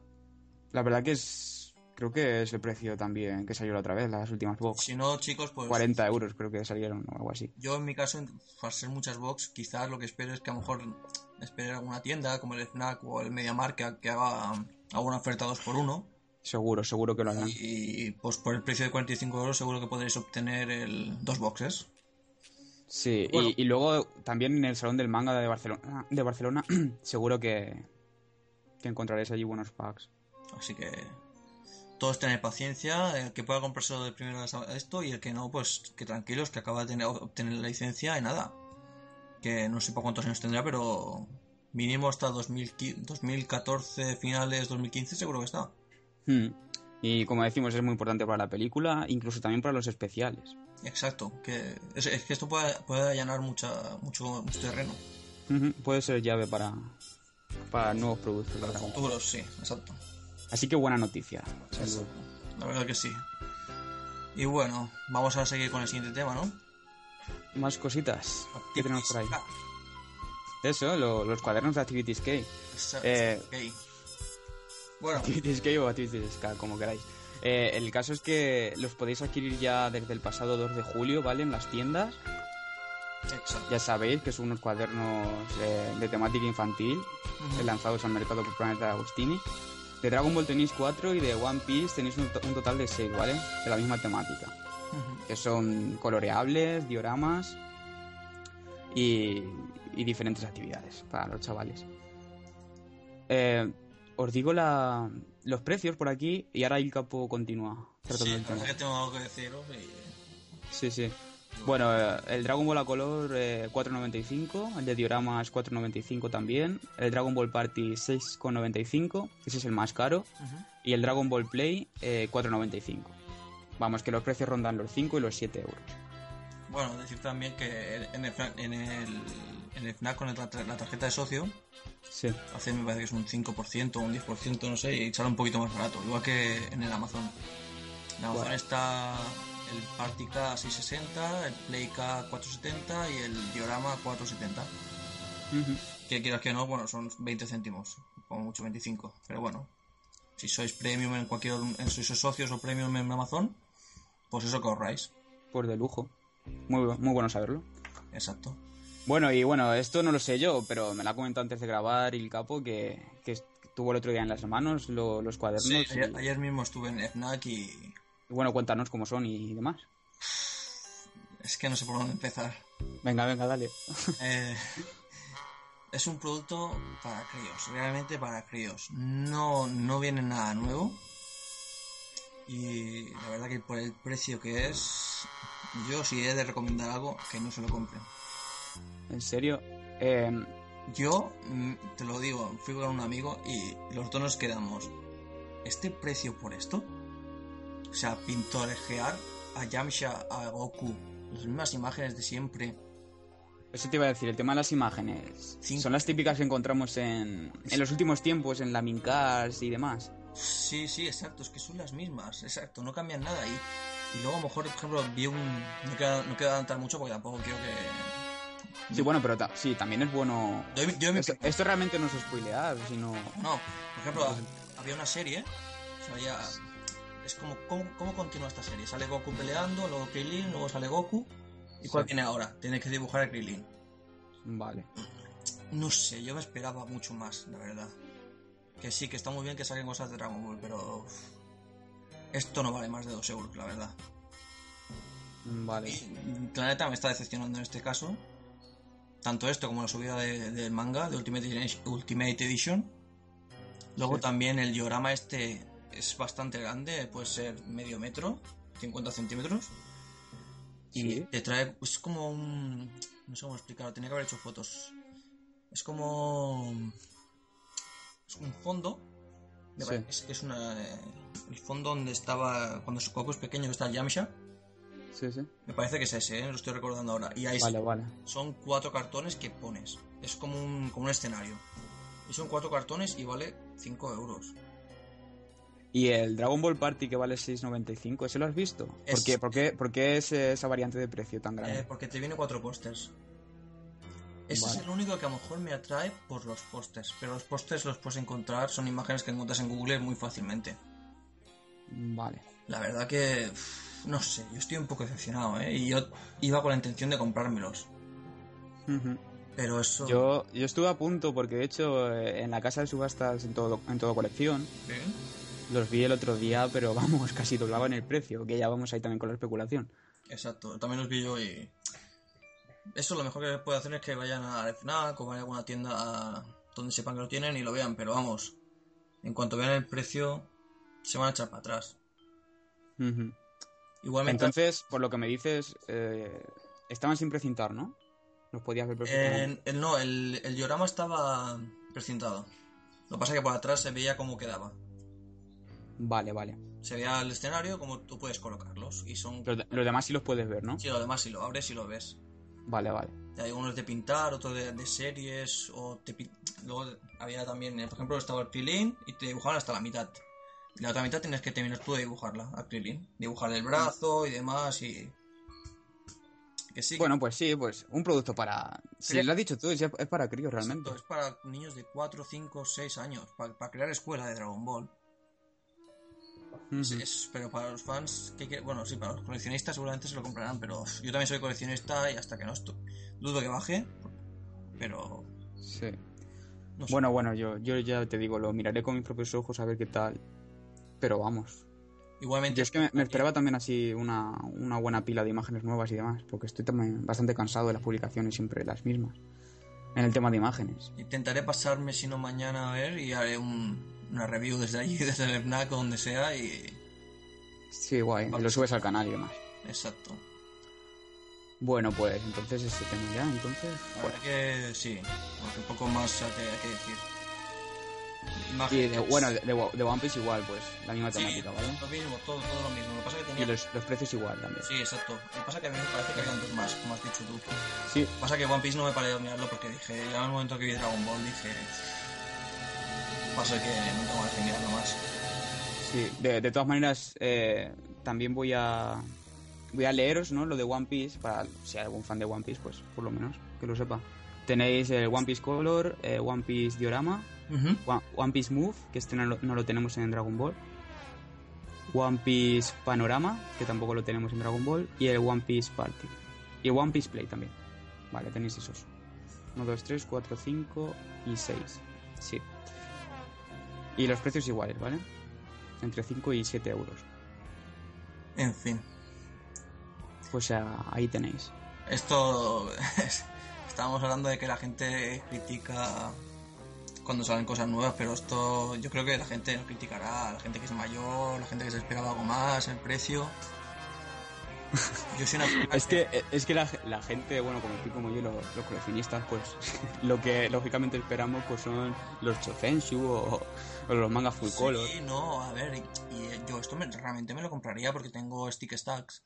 La verdad que es. Creo que es el precio también que salió la otra vez, las últimas box.
Si no, chicos, pues
40 euros creo que salieron o algo así.
yo en mi caso, al ser muchas box, quizás lo que espero es que a lo mejor espere alguna tienda como el FNAC o el MediaMarkt que haga alguna oferta 2x1
Seguro, seguro que lo harán.
y pues por el precio de 45 euros seguro que podréis obtener el dos boxes.
Sí,
Bueno.
y, y luego también en el Salón del Manga de Barcelona, de Barcelona seguro que, que encontraréis allí buenos packs.
Así que todos tener paciencia, el que pueda comprárselo de primero esto y el que no, pues que tranquilos, que acaba de tener, obtener la licencia y nada. Que no sé por cuántos años tendrá, pero mínimo hasta 2015 2014, finales 2015 seguro que está.
Hmm. Y como decimos, es muy importante para la película, incluso también para los especiales.
Exacto, que es, es que esto puede, puede allanar mucha, mucho, mucho terreno.
Puede ser llave para, para nuevos productos.
Para futuros, sí, exacto.
Así que buena noticia.
Exacto. La verdad que sí. Y bueno, vamos a seguir con el siguiente tema, ¿no?
Más cositas. ¿Qué tenemos por ahí?
Ah,
Eso, lo- los cuadernos de Activities K.
esa-
Eh.
Bueno,
K o Activities K, como queráis. Eh, el caso es que los podéis adquirir ya desde el pasado 2 de julio, ¿vale? En las tiendas.
exacto.
Ya sabéis que son unos cuadernos eh, de temática infantil, lanzados al mercado por Planeta Agostini. De Dragon Ball tenéis 4 y de One Piece tenéis un, to- un total de 6, ¿vale? De la misma temática. Que son coloreables, dioramas y, y diferentes actividades para los chavales. Eh, os digo la, los precios por aquí y ahora el capo continúa
Sí,
el tema.
que tengo algo que deciros y...
Sí, sí. Bueno, eh, el Dragon Ball a color eh, 4.95, el de dioramas 4.95 también, el Dragon Ball Party 6.95, ese es el más caro, y el Dragon Ball Play eh, 4.95. Vamos, que los precios rondan los 5 y los 7 euros.
Bueno, decir también que en el, en el, en el FNAC con el- la tarjeta de socio
Sí.
hace me parece que es un 5% o un 10%, no sé, y sale un poquito más barato, igual que en el Amazon. En Amazon
Bueno.
está el Party K 660, el Play K 470 y el Diorama 470.
Ujú.
Que quieras que no, bueno, son 20 céntimos, como mucho 25, pero bueno. Si sois premium en cualquier, en sois socios o premium en Amazon, pues eso que ahorráis.
Pues de lujo. Muy, muy bueno saberlo.
Exacto.
Bueno, y bueno, esto no lo sé yo, pero me lo ha comentado antes de grabar el capo que, que tuvo el otro día en las manos lo- los cuadernos.
Sí,
y-
ayer mismo estuve en FNAC y
y bueno, cuéntanos cómo son y demás.
es que no sé por dónde empezar.
Venga, venga, dale.
Eh, es un producto para críos, realmente para críos. No, no viene nada nuevo. Y la verdad que por el precio que es, yo si he de recomendar algo, que no se lo compren.
En serio. Eh,
Yo, mm, te lo digo, fui con un amigo y los dos nos quedamos. ¿Este precio por esto? O sea, pintorejear a Yamcha, a Goku, las mismas imágenes de siempre.
eso te iba a decir, el tema de las imágenes.
Cinco.
Son las típicas que encontramos en, en los últimos tiempos, en la Mincars y demás.
Sí, sí, exacto, es que son las mismas, exacto, no cambian nada. Y, y luego a lo mejor, por ejemplo, vi un... No quiero, no quiero adelantar mucho porque tampoco quiero que...
Sí, bueno, pero ta- sí, también es bueno.
Yo, yo me...
Esto, esto realmente no es spoilear, sino.
No, por ejemplo, había una serie, o sea, ya... Es como, ¿cómo, cómo continúa esta serie? Sale Goku peleando, luego Krillin, luego sale Goku. ¿Y cuál
Sí.
viene ahora? Tiene que dibujar a Krillin.
Vale.
No sé, yo me esperaba mucho más, la verdad. Que sí, que está muy bien que saquen cosas de Dragon Ball, pero... uf, Esto no vale más de 2 euros, la verdad.
Vale.
Y Planeta me está decepcionando en este caso. Tanto esto como la subida de- del manga de Ultimate Edition. Ultimate Edition. Luego
Sí.
también el diorama este es bastante grande, puede ser medio metro, 50 centímetros. Y
Sí.
te trae, es como un... No sé cómo explicarlo, tenía que haber hecho fotos. Es como... Es un fondo.
Sí.
Es que es una... El fondo donde estaba... Cuando Goku es pequeño que está Yamcha.
Sí, sí.
Me parece que es ese, ¿eh? lo estoy recordando ahora. Y ahí
Vale, vale.
son cuatro cartones que pones. Es como un, como un escenario. Y son cuatro cartones y vale 5 euros.
Y el Dragon Ball Party que vale 6.95, ¿ese lo has visto? ¿Por
Es-
qué, por qué- por qué es esa variante de precio tan grande?
Eh, porque te viene cuatro pósters. Ese
Vale.
es el único que a lo mejor me atrae por los pósters. Pero los pósters los puedes encontrar, son imágenes que encuentras en Google muy fácilmente.
Vale.
La verdad que... No sé, yo estoy un poco decepcionado, ¿eh? Y yo iba con la intención de comprármelos. Pero eso...
Yo, yo estuve a punto porque de hecho eh, en la casa de subastas en todo, en todo colección los vi el otro día, pero vamos, casi doblaban el precio, que ya vamos ahí también con la especulación.
Exacto, también los vi yo y... Eso lo mejor que puede hacer es que vayan a FNAC o vayan a alguna tienda a- donde sepan que lo tienen y lo vean, pero vamos, en cuanto vean el precio, se van a echar para atrás. Igualmente,
Entonces, por lo que me dices, eh, estaban sin precintar, ¿no? Los podías ver perfectamente.
el, no, el, el diorama estaba precintado. Lo que pasa es que por atrás se veía cómo quedaba.
Vale, vale.
Se veía el escenario, como tú puedes colocarlos. Y son...
Los, de- los demás sí los puedes ver, ¿no?
Sí, lo demás si lo abres y lo ves.
Vale, vale.
Hay unos de pintar, otros de, de series, o te pi- luego había también, eh, por ejemplo, estaba el Krillin y te dibujaban hasta la mitad. La otra mitad tienes que terminar tú de dibujarla, a Krillin. Dibujarle el brazo y demás y... Que sí,
Bueno, pues sí, pues un producto para... Si lo has dicho tú, es, es para críos realmente.
Exacto, es para niños de 4, 5, 6 años, para, para crear escuela de Dragon Ball.
Ujú.
es- pero para los fans, que bueno, sí, para los coleccionistas seguramente se lo comprarán, pero yo también soy coleccionista y hasta que no estoy... Dudo que baje, pero...
Sí.
No sé.
Bueno, bueno, yo, yo ya te digo, lo miraré con mis propios ojos a ver qué tal. Pero vamos.
Igualmente...
Yo es que me, me esperaba también así una, una buena pila de imágenes nuevas y demás, porque estoy también bastante cansado de las publicaciones siempre las mismas. En el tema de imágenes.
Intentaré pasarme, si no mañana, a ver y haré un- una review desde allí, desde el FNAC o donde sea y...
Sí, guay. y Lo subes al canal y demás.
Exacto.
Bueno, pues entonces ese tema ya, entonces... Fuera.
verdad que sí, porque un poco más hay que, hay que decir.
Y de, bueno, de, de One Piece igual, pues, la misma
sí,
temática, ¿vale?
lo mismo, todo, todo lo mismo. Lo que pasa que
Y
tenía...
los, los precios igual también.
Sí, exacto. Lo que pasa que a mí me parece que habían dos más, como has dicho tú.
Sí,
Lo que pasa que One Piece no me paré a mirarlo porque dije, ya en el momento que vi Dragon Ball dije... Pasa que no tengo de mirarlo más.
sí. De, de todas maneras, eh, también voy a... Voy a leeros, ¿no? Lo de One Piece, para si hay algún fan de One Piece, pues por lo menos que lo sepa. Tenéis el One Piece Color, eh, One Piece Diorama, One, One Piece Move, que este no lo, no lo tenemos en Dragon Ball. One Piece Panorama, que tampoco lo tenemos en Dragon Ball. Y el One Piece Party. Y One Piece Play también. Vale, tenéis esos. 1, 2, 3, 4, 5 y 6. Sí. Y los precios iguales, ¿vale? Entre 5 y 7 euros.
En fin.
Pues ah, ahí tenéis.
Esto... Estábamos hablando de que la gente critica cuando salen cosas nuevas, pero esto yo creo que la gente no criticará, la gente que es mayor, la gente que se esperaba algo más, el precio. Yo soy una...
Es que, es que la, la gente, bueno, como tú como yo, los, los coleccionistas, pues lo que lógicamente esperamos pues son los Chofenshu o, o los mangas full color.
Sí, no, a ver, y, y yo esto me- realmente me lo compraría porque tengo stick stacks.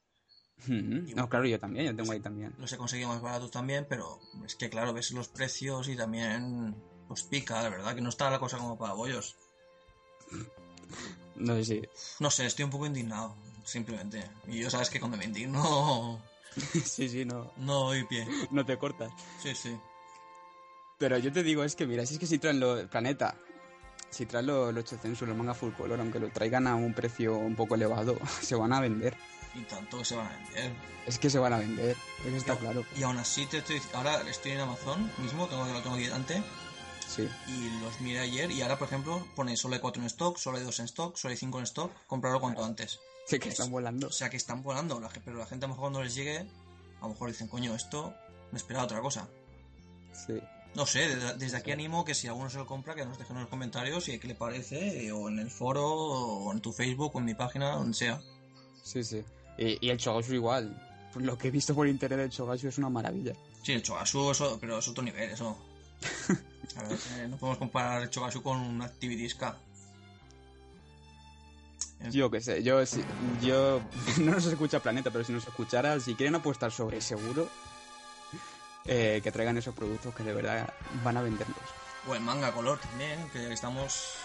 No, claro, yo también, yo tengo ahí también.
Los he conseguido más baratos también, pero es que claro, ves los precios y también pues pica, la verdad, que no está la cosa como para bollos.
No sé si.
No sé, estoy un poco indignado, simplemente. Y yo sabes que cuando me indigno
sí, sí, no,
no doy pie.
no te cortas.
Sí, sí.
Pero yo te digo, es que mira, si es que si traen los Planeta, si traen los, los Chocensu, los mangas full color, aunque lo traigan a un precio un poco elevado, se van a vender.
Y tanto que se van a vender.
Es que se van a vender, eso está
Y-
claro.
Y aún así te estoy ahora estoy en Amazon mismo, tengo lo tengo aquí delante,
Sí.
y los miré ayer y ahora por ejemplo pone solo hay 4 en stock, solo hay 2 en stock, solo hay 5 en stock, comprarlo cuanto antes.
Sí que están volando.
O sea que están volando, pero la gente a lo mejor cuando les llegue, a lo mejor dicen, coño, esto me esperaba otra cosa.
Sí.
No sé, desde, desde aquí animo que si alguno se lo compra, que nos dejen en los comentarios y qué le parece, eh, o en el foro, o en tu Facebook, o en mi página, donde sea.
Sí, sí. Y, y el Chogasu igual. Lo que he visto por internet del Chogasu es una maravilla.
Sí, el Chogasu, eso, pero es otro nivel, eso. A ver, eh, no podemos comparar el Chogasu con un Activity Ska.
Yo qué sé, yo, si- yo no nos escucha Planeta, pero si nos escuchara, si quieren apostar sobre seguro, eh, que traigan esos productos que de verdad van a venderlos.
O el manga color también, que estamos.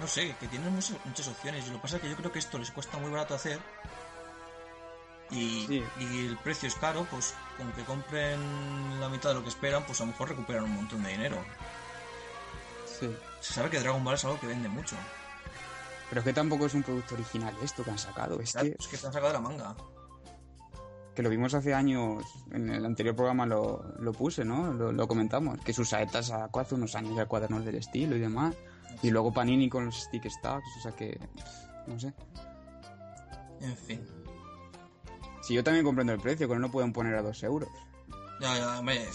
No sé, que tienen muchas, muchas opciones. Y lo que pasa es que yo creo que esto les cuesta muy barato hacer. Y,
Sí.
y el precio es caro, pues con que compren la mitad de lo que esperan, pues a lo mejor recuperan un montón de dinero.
Sí.
Se sabe que Dragon Ball es algo que vende mucho.
Pero es que tampoco es un producto original esto que han sacado. Es
Claro,
que,
Es que te han sacado de la manga.
que lo vimos hace años, en el anterior programa lo, lo puse, ¿no? Lo, lo comentamos. Que sus saetas sacó hace unos años ya cuadernos del estilo y demás. Y luego Panini con los stick stacks, o sea que... No sé.
En fin.
Si yo también comprendo el precio, que no lo pueden poner a dos euros.
Ya, ya, hombre.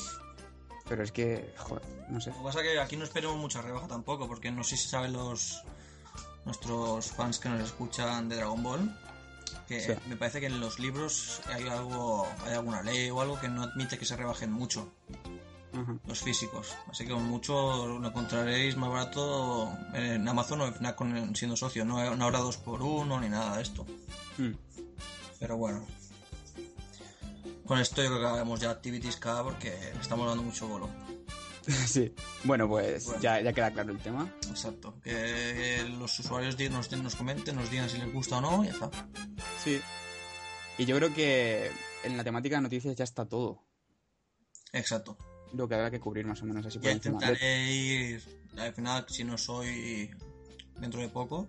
Pero es que, joder, no sé.
Lo que pasa es que aquí no esperemos mucha rebaja tampoco, porque no sé si saben los nuestros fans que nos escuchan de Dragon Ball que
Sí.
me parece que en los libros hay algo hay alguna ley o algo que no admite que se rebajen mucho los físicos así que mucho lo encontraréis más barato en Amazon o en Fnac siendo socio no, no habrá dos por uno ni nada de esto
Hmm.
pero bueno con esto yo creo que hagamos ya Activities K porque estamos dando mucho bolo
Sí. Bueno, pues
Bueno.
Ya, ya queda claro el tema.
Exacto. Que los usuarios nos, nos comenten, nos digan si les gusta o no, y ya está.
Sí. Y yo creo que en la temática de noticias ya está todo.
Exacto.
Lo que habrá que cubrir más o menos así por
Ya intentaré ir al final, si no soy dentro de poco,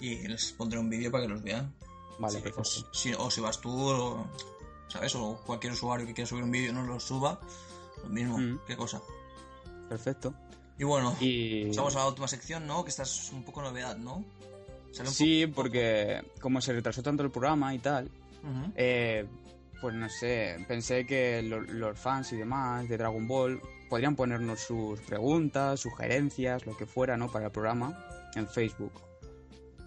y les pondré un vídeo para que los vean.
Vale, perfecto.
si, o si vas tú, o, ¿sabes? O cualquier usuario que quiera subir un vídeo no lo suba, lo mismo.
Mm.
Qué cosa.
Perfecto.
Y bueno,
Y...
pasamos a la última sección, ¿no? Que esta es un poco novedad, ¿no?
Sí, porque como se retrasó tanto el programa y tal, eh, pues no sé, pensé que lo- los fans y demás de Dragon Ball podrían ponernos sus preguntas, sugerencias, lo que fuera, ¿no? Para el programa en Facebook.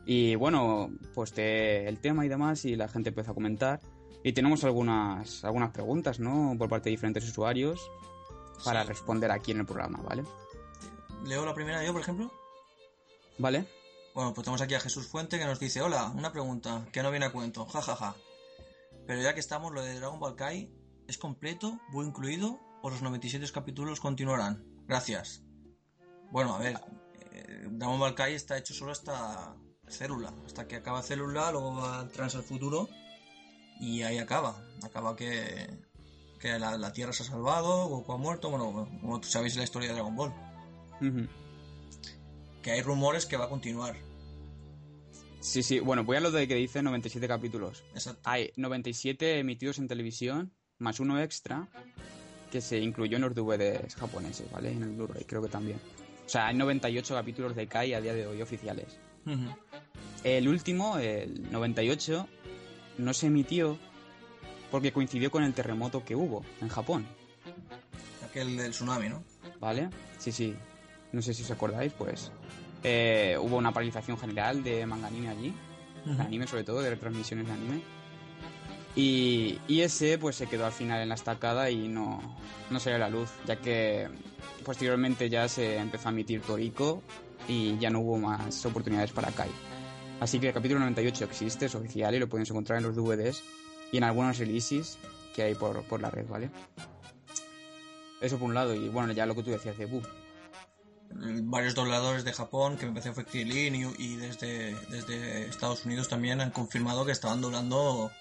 Y bueno, posté el tema y demás y la gente empezó a comentar. Y tenemos algunas, algunas preguntas, ¿no? Por parte de diferentes usuarios para
Sí.
responder aquí en el programa, ¿vale?
Leo la primera yo, por ejemplo.
¿Vale?
Bueno, pues tenemos aquí a Jesús Fuente que nos dice, hola, una pregunta, que no viene a cuento, jajaja. Pero ya que estamos, lo de Dragon Ball Kai, ¿es completo, muy incluido, o los 97 capítulos continuarán? Gracias. Bueno, a ver, eh, Dragon Ball Kai está hecho solo hasta célula, hasta que acaba célula, luego va trans al futuro, y ahí acaba. Acaba que, que la, la Tierra se ha salvado, Goku ha muerto, bueno, como tú sabéis la historia de Dragon Ball. Que hay rumores que va a continuar.
Sí, sí. Bueno, voy a lo de que dice 97 capítulos.
Exacto.
Hay 97 emitidos en televisión, más uno extra, que se incluyó en los DVDs japoneses, ¿vale? En el Blu-ray, creo que también. O sea, hay 98 capítulos de Kai a día de hoy oficiales.
Ujú.
El último, el 98, no se emitió porque coincidió con el terremoto que hubo en Japón,
Aquel del tsunami, ¿no?
¿vale? Sí, sí. No sé si os acordáis, pues. eh, hubo una paralización general de manga anime allí. de anime sobre todo, de retransmisiones de anime. Y, y ese pues se quedó al final en la estacada y no, no salió a la luz, ya que posteriormente ya se empezó a emitir Toriko y ya no hubo más oportunidades para Kai. Así que el capítulo 98 existe, es oficial y lo puedes encontrar en los DVDs y en algunos releases que hay por, por la red, ¿vale? Eso por un lado, y bueno, ya lo que tú decías de Boo.
Varios dobladores de Japón, que me parece fue Krilin, y, y desde, desde Estados Unidos también han confirmado que estaban doblando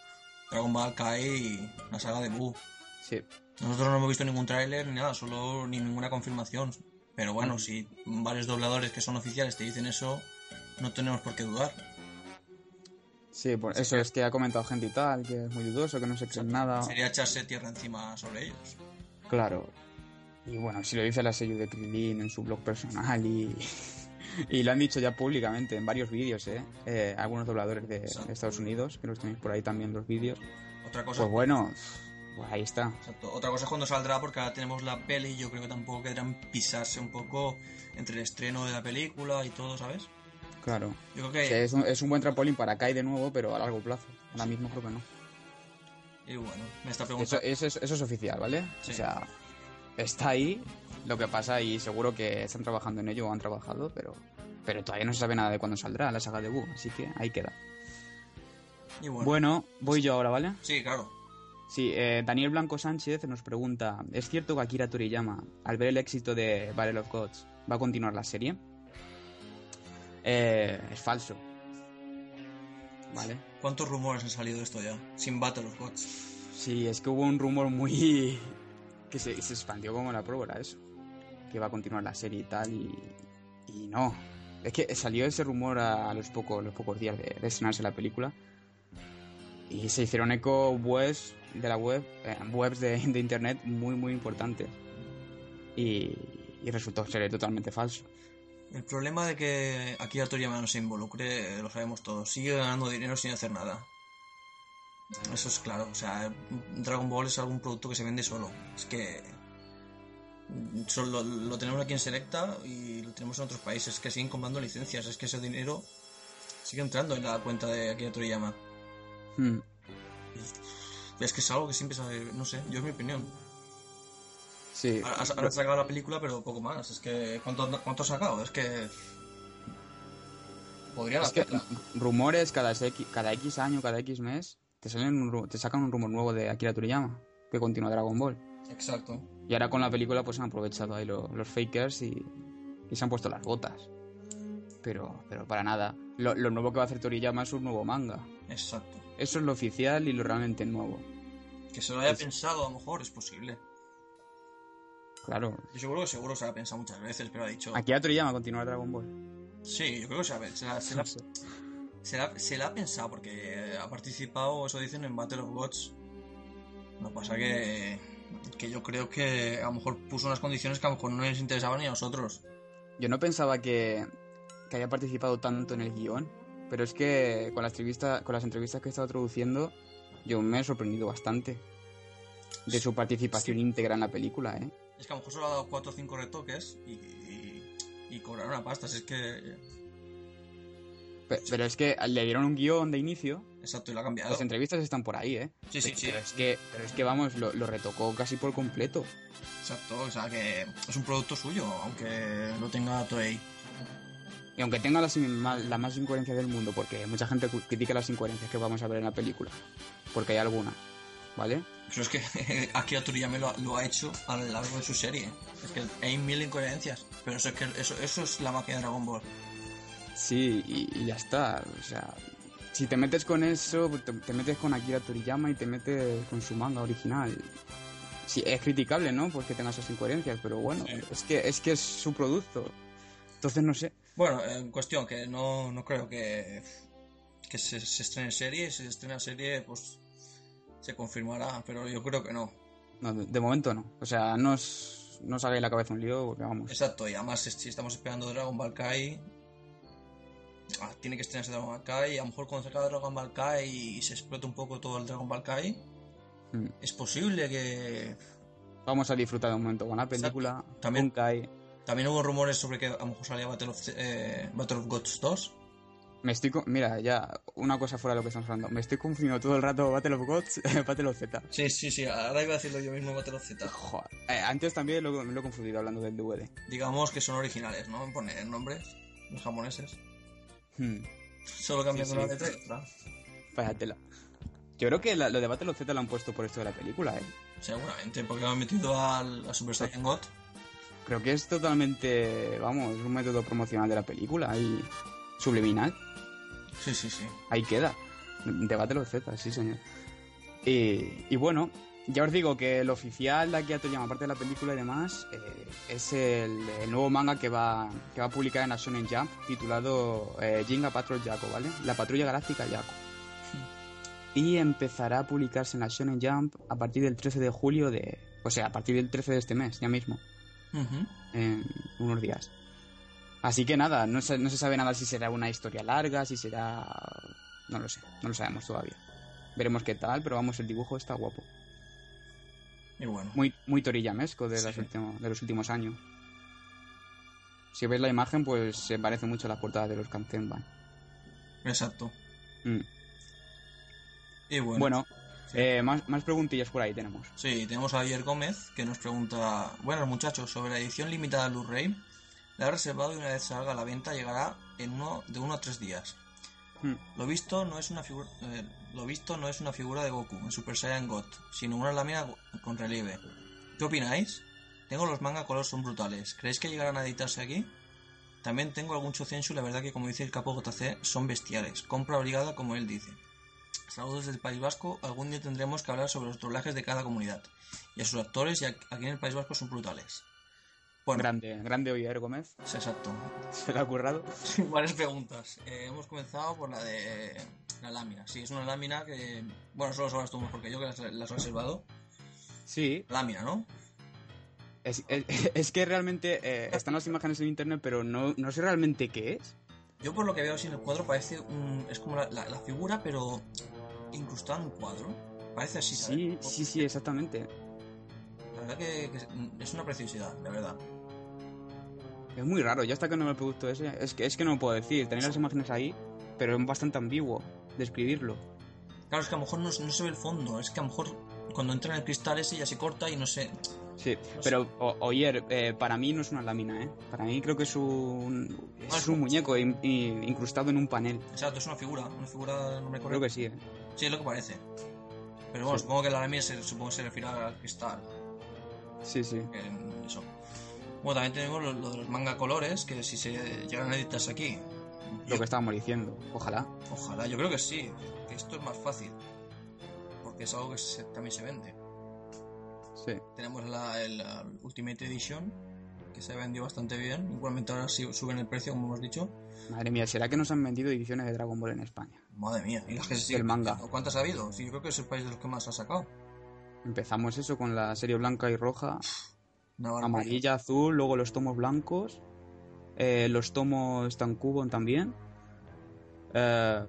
Dragon Ball Kai y la saga de Boo.
Sí,
Nosotros no hemos visto ningún tráiler ni nada, solo ni ninguna confirmación. Pero bueno, si varios dobladores que son oficiales te dicen eso, no tenemos por qué dudar.
sí, por eso es que ha comentado gente y tal, que es muy dudoso, que no se creen nada.
Sería echarse tierra encima sobre ellos.
Claro. Y bueno, si lo dice la sello de Krilin en su blog personal y, y lo han dicho ya públicamente en varios vídeos, ¿eh? Eh, algunos dobladores de, de Estados Unidos, que los tenéis por ahí también los vídeos.
Otra cosa,
Pues bueno, pues ahí está.
Exacto. Otra cosa es cuando saldrá, porque ahora tenemos la peli y yo creo que tampoco querrán pisarse un poco entre el estreno de la película y todo, ¿sabes?
Claro.
Yo creo
Que
que...
es, un, es un buen trampolín para Kai de nuevo, pero a largo plazo. Ahora mismo creo que no.
Y bueno, me está preguntando...
eso es, eso es oficial, ¿vale?
Sí.
O sea, está ahí lo que pasa y seguro que están trabajando en ello o han trabajado, pero, pero todavía no se sabe nada de cuándo saldrá la saga de Boo, así que ahí queda.
Y bueno,
Bueno, voy yo ahora, ¿vale?
sí, claro.
Sí, eh, Daniel Blanco Sánchez nos pregunta, ¿es cierto que Akira Toriyama, al ver el éxito de Battle of Gods, va a continuar la serie? Eh, es falso. ¿Vale?
¿Cuántos rumores han salido de esto ya? Sin Battle of Gods.
Sí, es que hubo un rumor muy... que se, se expandió como la pólvora eso. Que va a continuar la serie y tal y... y no. Es que salió ese rumor a, los, pocos los pocos días de, de estrenarse la película. Y se hicieron eco webs de la web, eh, webs de, de internet muy muy importantes. Y, y resultó ser totalmente falso.
El problema de que Akira Toriyama no se involucre, eh, lo sabemos todos. Sigue ganando dinero sin hacer nada. Eso es claro. O sea, Dragon Ball es algún producto que se vende solo. Es que... Solo lo tenemos aquí en Selecta y lo tenemos en otros países. Es que siguen comprando licencias. Es que ese dinero sigue entrando en la cuenta de Akira Toriyama.
Hmm.
Es que es algo que siempre sabe... No sé, yo es mi opinión.
Sí,
Ahora ahora ha sacado la película, pero poco más. Es que... ¿Cuánto, cuánto ha sacado? Es que... Podrían
Es que rumores cada X, cada X año, cada X mes, te, salen un te sacan un rumor nuevo de Akira Toriyama, que continúa Dragon Ball.
Exacto.
Y ahora con la película pues han aprovechado ahí lo- los fakers y, y se han puesto las botas. Pero, pero para nada. Lo, lo nuevo que va a hacer Toriyama es un nuevo manga.
Exacto.
Eso es lo oficial y lo realmente nuevo.
Que se lo haya
Es-
pensado, a lo mejor es posible.
Claro.
Yo seguro que seguro se lo ha pensado muchas veces, pero ha dicho.
Akira Toriyama continúa Dragon Ball.
Sí, yo creo que se, la- se, la- se la- se la- se la ha pensado porque ha participado, eso dicen, en Battle of Gods. Lo que pasa que, que yo creo que a lo mejor puso unas condiciones que a lo mejor no les interesaban ni a nosotros.
Yo no pensaba que, que había participado tanto en el guion, pero es que con las, entrevistas, con las entrevistas que he estado traduciendo, yo me he sorprendido bastante de su participación íntegra en la película, ¿eh?
Es que a lo mejor solo ha dado 4 o 5 retoques y, y, y cobraron a pastas. Es que.
Pe- Pero es que le dieron un guion de inicio,
Exacto, y lo ha cambiado.
las entrevistas están por ahí, ¿eh?
Sí, sí, sí.
Pero es que, pero es que vamos, lo, lo retocó casi por completo.
Exacto, o sea que es un producto suyo, aunque lo tenga Toei.
Y aunque tenga las la más incoherencia del mundo, porque mucha gente critica las incoherencias que vamos a ver en la película, porque hay algunas, ¿vale?
Pero es que Akira Toriyama lo, lo ha hecho a lo largo de su serie. Es que hay mil incoherencias. Pero eso es que eso, eso es la magia de Dragon Ball.
Sí, y, y ya está. O sea, si te metes con eso, te, te metes con Akira Toriyama y te metes con su manga original. Sí, es criticable, ¿no? Porque tenga esas incoherencias, pero bueno,
Sí.
es que es que es su producto. Entonces no sé.
Bueno, en cuestión que no, no creo que, que se, se estrene serie. Si se estrena serie, pues se confirmará. Pero yo creo que no.
No, de, de momento no. O sea, no os, no os hagáis la cabeza un lío, porque vamos.
Exacto, y además si estamos esperando Dragon Ball Kai... ah, tiene que estrenarse Dragon Ball Kai y a lo mejor cuando se acabe Dragon Ball Kai y se explota un poco todo el Dragon Ball Kai,
Mm.
es posible que
Vamos a disfrutar de un momento con la película.
También-
Kai.
También hubo rumores sobre que a lo mejor salía Battle of, eh, Battle of Gods 2.
Me estoy. Mira, ya, una cosa fuera de lo que estamos hablando. Me estoy confundiendo todo el rato Battle of Gods, Battle of Z.
Sí, sí, sí, ahora iba a decirlo yo mismo Battle of Z.
Joder. Eh, antes también lo, lo he confundido hablando del DVD.
Digamos que son originales, ¿no? Poner nombres, los japoneses.
Hmm,
Solo cambiando
Sí, sí.
una letra y otra.
Yo creo que la- lo de Battle of Z lo han puesto por esto de la película, eh.
Seguramente, porque lo han metido al, a Super Saiyan God.
Creo que es totalmente, vamos, un método promocional de la película y subliminal.
Sí, sí, sí.
Ahí queda. De Battle of Z, sí, señor. Y, y bueno, ya os digo que el oficial de Akira Toriyama, aparte de la película y demás, eh, es el, el nuevo manga que va, que va a publicar en la Shonen Jump, titulado eh, Jinga Patrol Yako, ¿vale? La Patrulla Galáctica Yako. Y empezará a publicarse en la Shonen Jump a partir del 13 de julio de... O sea, a partir del 13 de este mes, ya mismo en unos días. Así que nada, no se, no se sabe nada si será una historia larga, si será... No lo sé, no lo sabemos todavía. Veremos qué tal, pero vamos, el dibujo está guapo.
Y bueno.
Muy, muy torillamesco de,
Sí.
los últimos, de los últimos años. Si veis la imagen, pues se parece mucho a la portada de los Kanzenban.
Exacto.
Mm.
Y bueno.
Bueno,
sí.
eh, más, más preguntillas por ahí tenemos.
Sí, tenemos a Javier Gómez que nos pregunta, bueno muchachos, sobre la edición limitada Blu-ray, la he reservado y una vez salga a la venta llegará en uno de uno a tres días.
Hmm.
Lo visto no es una figura, eh, lo visto no es una figura de Goku en Super Saiyan God, sino una lámina con relieve. ¿Qué opináis? Tengo los manga color son brutales. ¿Creéis que llegarán a editarse aquí? También tengo algún Chocenshu y la verdad que como dice el capo JC son bestiales. Compra obligada como él dice. Saludos desde el País Vasco. Algún día tendremos que hablar sobre los doblajes de cada comunidad. Y a sus actores, y aquí en el País Vasco son brutales. Bueno,
Grande, grande Oyer Gómez.
es exacto.
Se le ha currado.
Varias preguntas. Eh, hemos comenzado por la de la lámina. Sí, es una lámina que... Bueno, solo sabrás tú mejor que yo, que las, las has reservado.
Sí,
Lámina, ¿no?
es, es- es que realmente eh, están las imágenes en internet, pero no, no sé realmente qué es.
Yo por lo que veo así en el cuadro parece un... Es como la, la- la figura, pero incrustada en un cuadro. Parece así, ¿sabes?
Sí, sí, sí, exactamente.
La verdad que, que es una preciosidad, la verdad.
Es muy raro, ya hasta que no me el producto ese. Es que, es que no lo puedo decir. Tenéis las imágenes ahí, pero es bastante ambiguo describirlo.
Claro, es que a lo mejor no, no se ve el fondo. Es que a lo mejor cuando entra en el cristal ese ya se corta y no sé.
Sí, pero o- Oyer, eh, para mí no es una lámina, ¿eh? Para mí creo que es un, es un muñeco in- in- incrustado en un panel.
Exacto, es una figura. Una figura, no me
Creo que sí, ¿eh?
Sí, es lo que parece. Pero bueno,
Sí.
supongo que la lámina se, supongo que se refiere al cristal.
Sí, sí.
eso. Bueno, también tenemos lo, lo de los manga colores, que si se llegan a editarse aquí.
Lo
yo-
que estábamos diciendo. Ojalá.
Ojalá, yo creo que sí. Que esto es más fácil. Porque es algo que se- también se vende.
Sí.
Tenemos la, el, la Ultimate Edition, que se vendió bastante bien. Igualmente ahora sí suben el precio, como hemos dicho.
Madre mía, ¿será que nos han vendido ediciones de Dragon Ball en España?
Madre mía, y las que se siguen
manga.
¿Cuántas ha habido? Sí, yo creo que es el país de los que más ha sacado.
Empezamos eso con la serie blanca y roja, Amarilla, azul, luego los tomos blancos, eh, los tomos Tankubon también, eh,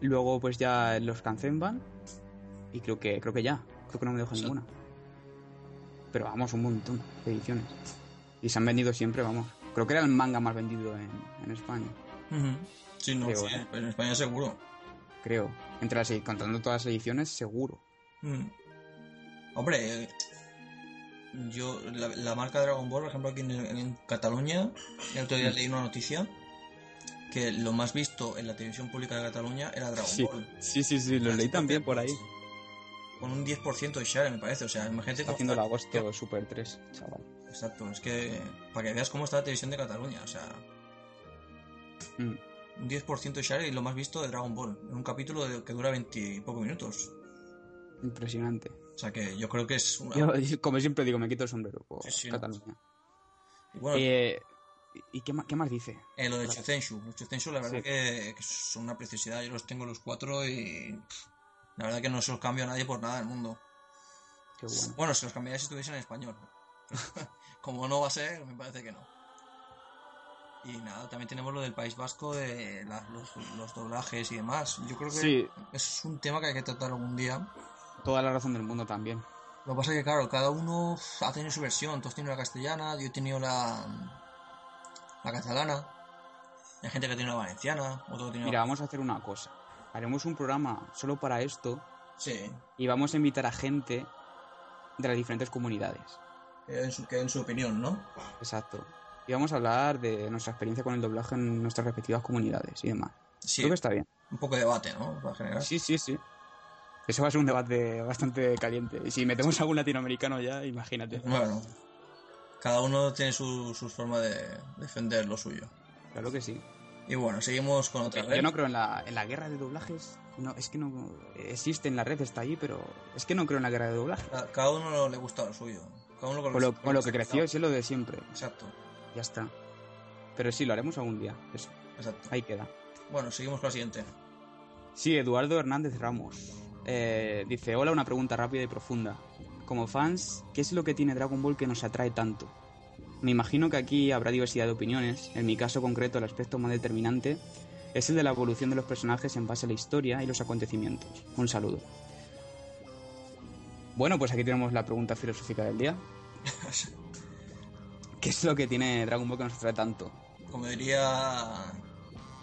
luego pues ya los Kanzenban y creo que creo que ya, creo que no me dejo
Sí.
ninguna. Pero vamos, un montón de ediciones. Y se han vendido siempre, vamos. Creo que era el manga más vendido en, en España.
Sí, no,
Creo,
sí,
¿eh?
pero en España seguro.
creo. Entre las, contando todas las ediciones, seguro.
Mm. Hombre, yo, la, la marca Dragon Ball, por ejemplo, aquí en, en Cataluña, el otro
Mm.
día leí una noticia que lo más visto en la televisión pública de Cataluña era Dragon
Sí,
Ball.
sí, sí, sí, lo leí también por ahí.
Con un 10% de share, me parece. O sea, imagínate
Está haciendo el agosto Super 3, chaval.
Exacto, es que para que veas cómo está la televisión de Cataluña, o sea,
Mm.
un 10% de share y lo más visto de Dragon Ball, en un capítulo de- que dura 20 y pocos minutos.
Impresionante.
O sea que yo creo que es una...
Yo, como siempre digo, me quito el sombrero por
Sí, sí, no.
Cataluña.
y bueno,
Eh, ¿Y qué más, qué más dice?
Eh, lo de Chuzenshu. Los Chuzenshu, la verdad
Sí.
que, que son una preciosidad. Yo los tengo los cuatro y. pff, La verdad que no se los cambio a nadie por nada del mundo.
Qué bueno.
Bueno, se los cambiaría si estuviesen en español. Como no va a ser, me parece que no. Y nada, también tenemos lo del País Vasco, de la- los, los doblajes y demás. Yo creo que
Sí,
es un tema que hay que tratar algún día.
Toda la razón del mundo también.
Lo que pasa es que, claro, cada uno ha tenido su versión. Todos tienen la castellana, yo he tenido la, la catalana. Hay gente que tiene una valenciana, otro que tiene
Mira,
una...
vamos a hacer una cosa. Haremos un programa solo para esto
Sí,
y vamos a invitar a gente de las diferentes comunidades.
que den su, que den su opinión, ¿no?
Exacto. Y vamos a hablar de nuestra experiencia con el doblaje en nuestras respectivas comunidades y demás.
Sí,
Creo que está bien.
un poco de debate, ¿no? Para generar.
Sí, sí, sí. Eso va a ser un debate bastante caliente. Y si metemos a algún latinoamericano ya, imagínate.
Bueno, cada uno tiene su, su forma de defender lo suyo.
Claro que sí.
Y bueno, seguimos con otra
Yo
red.
no creo en la, en la guerra de doblajes. No, es que no existe en la red, está ahí, pero es que no creo en la guerra de doblaje.
Ca- Cada uno le gusta lo suyo. Cada uno con,
Con lo, con lo que creció es lo de siempre.
Exacto,
Ya está. Pero sí, lo haremos algún día. Eso,
exacto.
ahí queda.
Bueno, seguimos con la siguiente.
Sí, Eduardo Hernández Ramos. Eh, dice, hola, una pregunta rápida y profunda. Como fans, ¿qué es lo que tiene Dragon Ball que nos atrae tanto? Me imagino que aquí habrá diversidad de opiniones. En mi caso concreto, el aspecto más determinante es el de la evolución de los personajes en base a la historia y los acontecimientos. Un saludo. Bueno, pues aquí tenemos la pregunta filosófica del día. ¿Qué es lo que tiene Dragon Ball que nos atrae tanto?
Como diría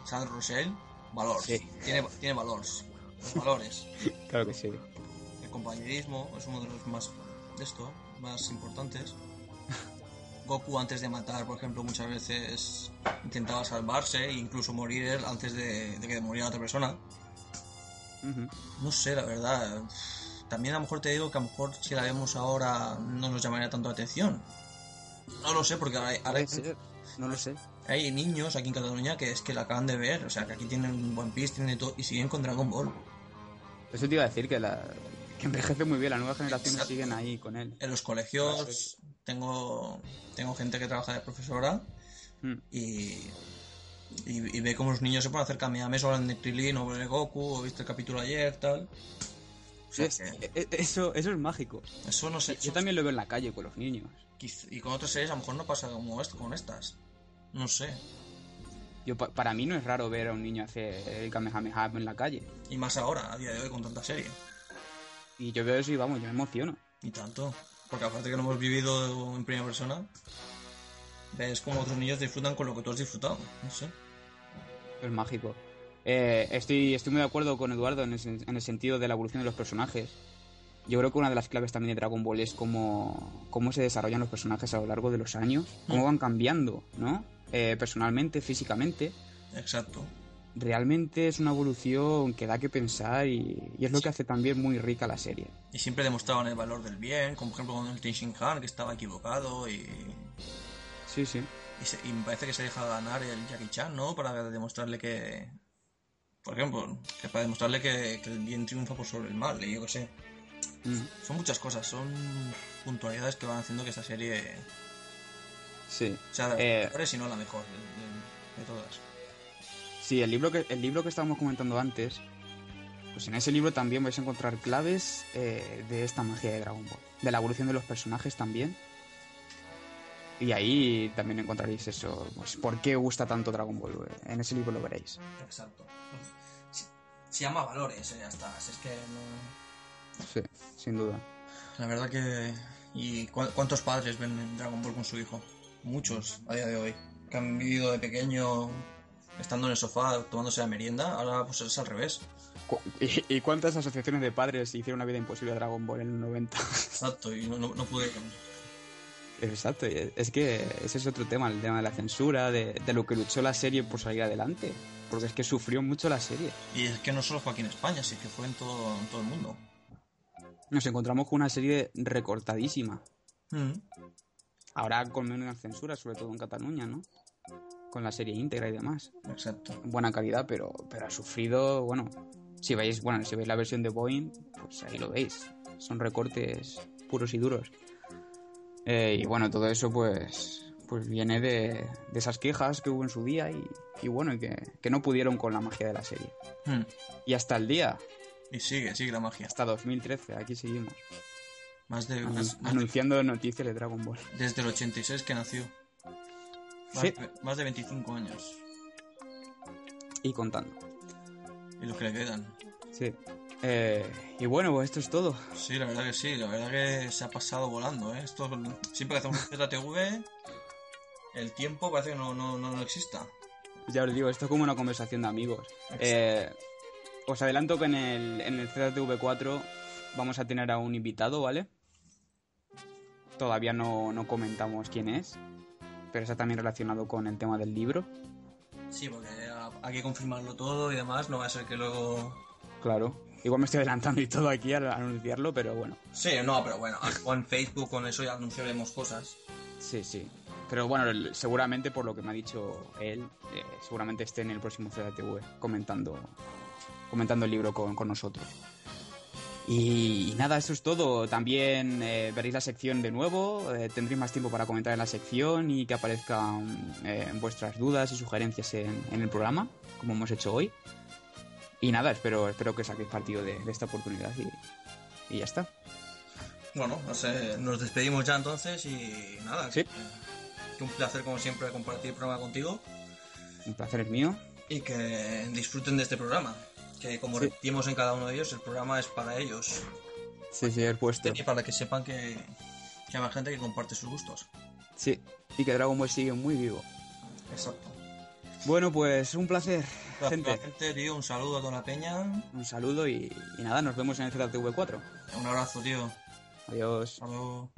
Sandro Rossell, valores.
Sí.
Tiene, tiene valores. Los valores.
Claro que sí.
El compañerismo es uno de los más de esto, más importantes. Goku antes de matar, por ejemplo, muchas veces intentaba salvarse e incluso morir él antes de, de que muriera otra persona. No sé, la verdad. También a lo mejor te digo que a lo mejor si la vemos ahora no nos llamaría tanto la atención. No lo sé, porque ahora ahora
No lo sé.
Hay niños aquí en Cataluña que es que la acaban de ver, o sea, que aquí tienen One Piece, tienen todo, y siguen con Dragon Ball.
Eso te iba a decir que, la, que envejece muy bien. Las nuevas generaciones
Exacto.
siguen ahí con él.
En los colegios tengo, tengo gente que trabaja de profesora
Mm.
y, y, y ve cómo los niños se pueden hacer kamehames o hablan de Krillin o de Goku o viste el capítulo ayer, tal. O sea,
Es-
que
e- e- eso, eso es mágico.
eso no sé.
Yo también lo veo en la calle con los niños.
Y con otras series a lo mejor no pasa como esto, con estas. No sé.
Yo, pa- para mí no es raro ver a un niño hacer el Kamehameha en la calle.
Y más ahora, a día de hoy, con tanta serie.
Y yo veo eso y vamos, yo me emociono.
Y tanto. Porque aparte que no hemos vivido en primera persona, ves como otros niños disfrutan con lo que tú has disfrutado. No sé.
Es mágico. Eh, estoy, estoy muy de acuerdo con Eduardo en, ese- en el sentido de la evolución de los personajes. Yo creo que una de las claves también de Dragon Ball es cómo, cómo se desarrollan los personajes a lo largo de los años, cómo van cambiando, ¿no? Eh, personalmente, físicamente.
Exacto.
Realmente es una evolución que da que pensar y, y es lo que hace también muy rica la serie.
Y siempre demostraban el valor del bien, como por ejemplo con el Tenshin Han, que estaba equivocado y,
Sí, sí.
y, se- y me parece que se deja ganar el Jackie Chan, ¿no? Para demostrarle que... Por ejemplo, que para demostrarle que, que el bien triunfa por sobre el mal, y yo qué sé.
Mm,
Son muchas cosas, son puntualidades que van haciendo que esta serie
sí.
sea de las
Eh,
mejores y no la mejor de, de- de todas.
Sí, el libro que el libro que estábamos comentando antes, pues en ese libro también vais a encontrar claves eh, de esta magia de Dragon Ball, de la evolución de los personajes también. Y ahí también encontraréis eso, pues por qué gusta tanto Dragon Ball. En ese libro lo veréis.
Exacto. Se, llama valores, eh, ya está. Es que no...
Sí, sin duda.
La verdad que... ¿Y cu- cuántos padres ven Dragon Ball con su hijo? Muchos, a día de hoy. Que han vivido de pequeño estando en el sofá tomándose la merienda, ahora pues es al revés.
¿Y, cuántas asociaciones de padres hicieron una vida imposible a Dragon Ball en el 90?
Exacto, y no, no, no pude...
Exacto, es que ese es otro tema, el tema de la censura, de, de lo que luchó la serie por salir adelante. Porque es que sufrió mucho la serie.
Y es que no solo fue aquí en España, sí que fue en todo, en todo el mundo.
Nos encontramos con una serie recortadísima.
Mm.
Ahora con menos censura, sobre todo en Cataluña, ¿no? Con la serie íntegra y demás.
Exacto.
Buena calidad, pero, pero ha sufrido, bueno, si veis, bueno, si veis la versión de Boeing, pues ahí lo veis. Son recortes puros y duros. Eh, y bueno, todo eso pues, pues viene de, de esas quejas que hubo en su día y, y bueno, y que, que no pudieron con la magia de la serie.
Mm.
Y hasta el día,
Y sigue, sigue la magia.
hasta 2013, aquí seguimos,
Más de,
anun-
más- más de-
anunciando noticias de Dragon Ball.
desde el 86 que nació. Más,
Sí.
más de 25 años.
Y contando.
Y los que le quedan.
Sí. Eh, y bueno, pues esto es todo.
Sí, la verdad que sí, la verdad que se ha pasado volando, ¿eh? Esto, siempre que hacemos ZTV, el tiempo parece que no, no, no, no exista.
Ya os digo, esto es como una conversación de amigos. Eh, os adelanto que en el, en el ZTV4 vamos a tener a un invitado, ¿vale? Todavía no, no comentamos quién es, pero está también relacionado con el tema del libro.
Sí, porque ha- hay que confirmarlo todo y demás, no va a ser que luego...
Claro. Igual me estoy adelantando y todo aquí al anunciarlo, pero bueno.
Sí, no, pero bueno, en Facebook con eso ya anunciaremos cosas.
Sí, sí. Pero bueno, seguramente por lo que me ha dicho él, eh, seguramente esté en el próximo CDTV comentando, comentando el libro con, con nosotros. Y, y nada, eso es todo. También eh, veréis la sección de nuevo, eh, tendréis más tiempo para comentar en la sección y que aparezcan eh, vuestras dudas y sugerencias en, en el programa, como hemos hecho hoy. Y nada, espero, espero que saquéis partido de, de esta oportunidad y, y ya está.
Bueno, no sé, nos despedimos ya entonces y nada.
Sí.
que- que un placer como siempre compartir el programa contigo
Un placer es mío.
y que disfruten de este programa. Que como
Sí.
repetimos en cada uno de ellos, el programa es para ellos.
Sí, sí, el puesto.
Y para que sepan que, que hay más gente que comparte sus gustos.
Sí, y que Dragon Ball sigue muy vivo.
Exacto.
Bueno, pues un placer, gente.
Gente, tío, un saludo a toda la peña.
Un saludo y, y nada, nos vemos en el ZTV4.
Un abrazo, tío.
Adiós.
Hasta luego.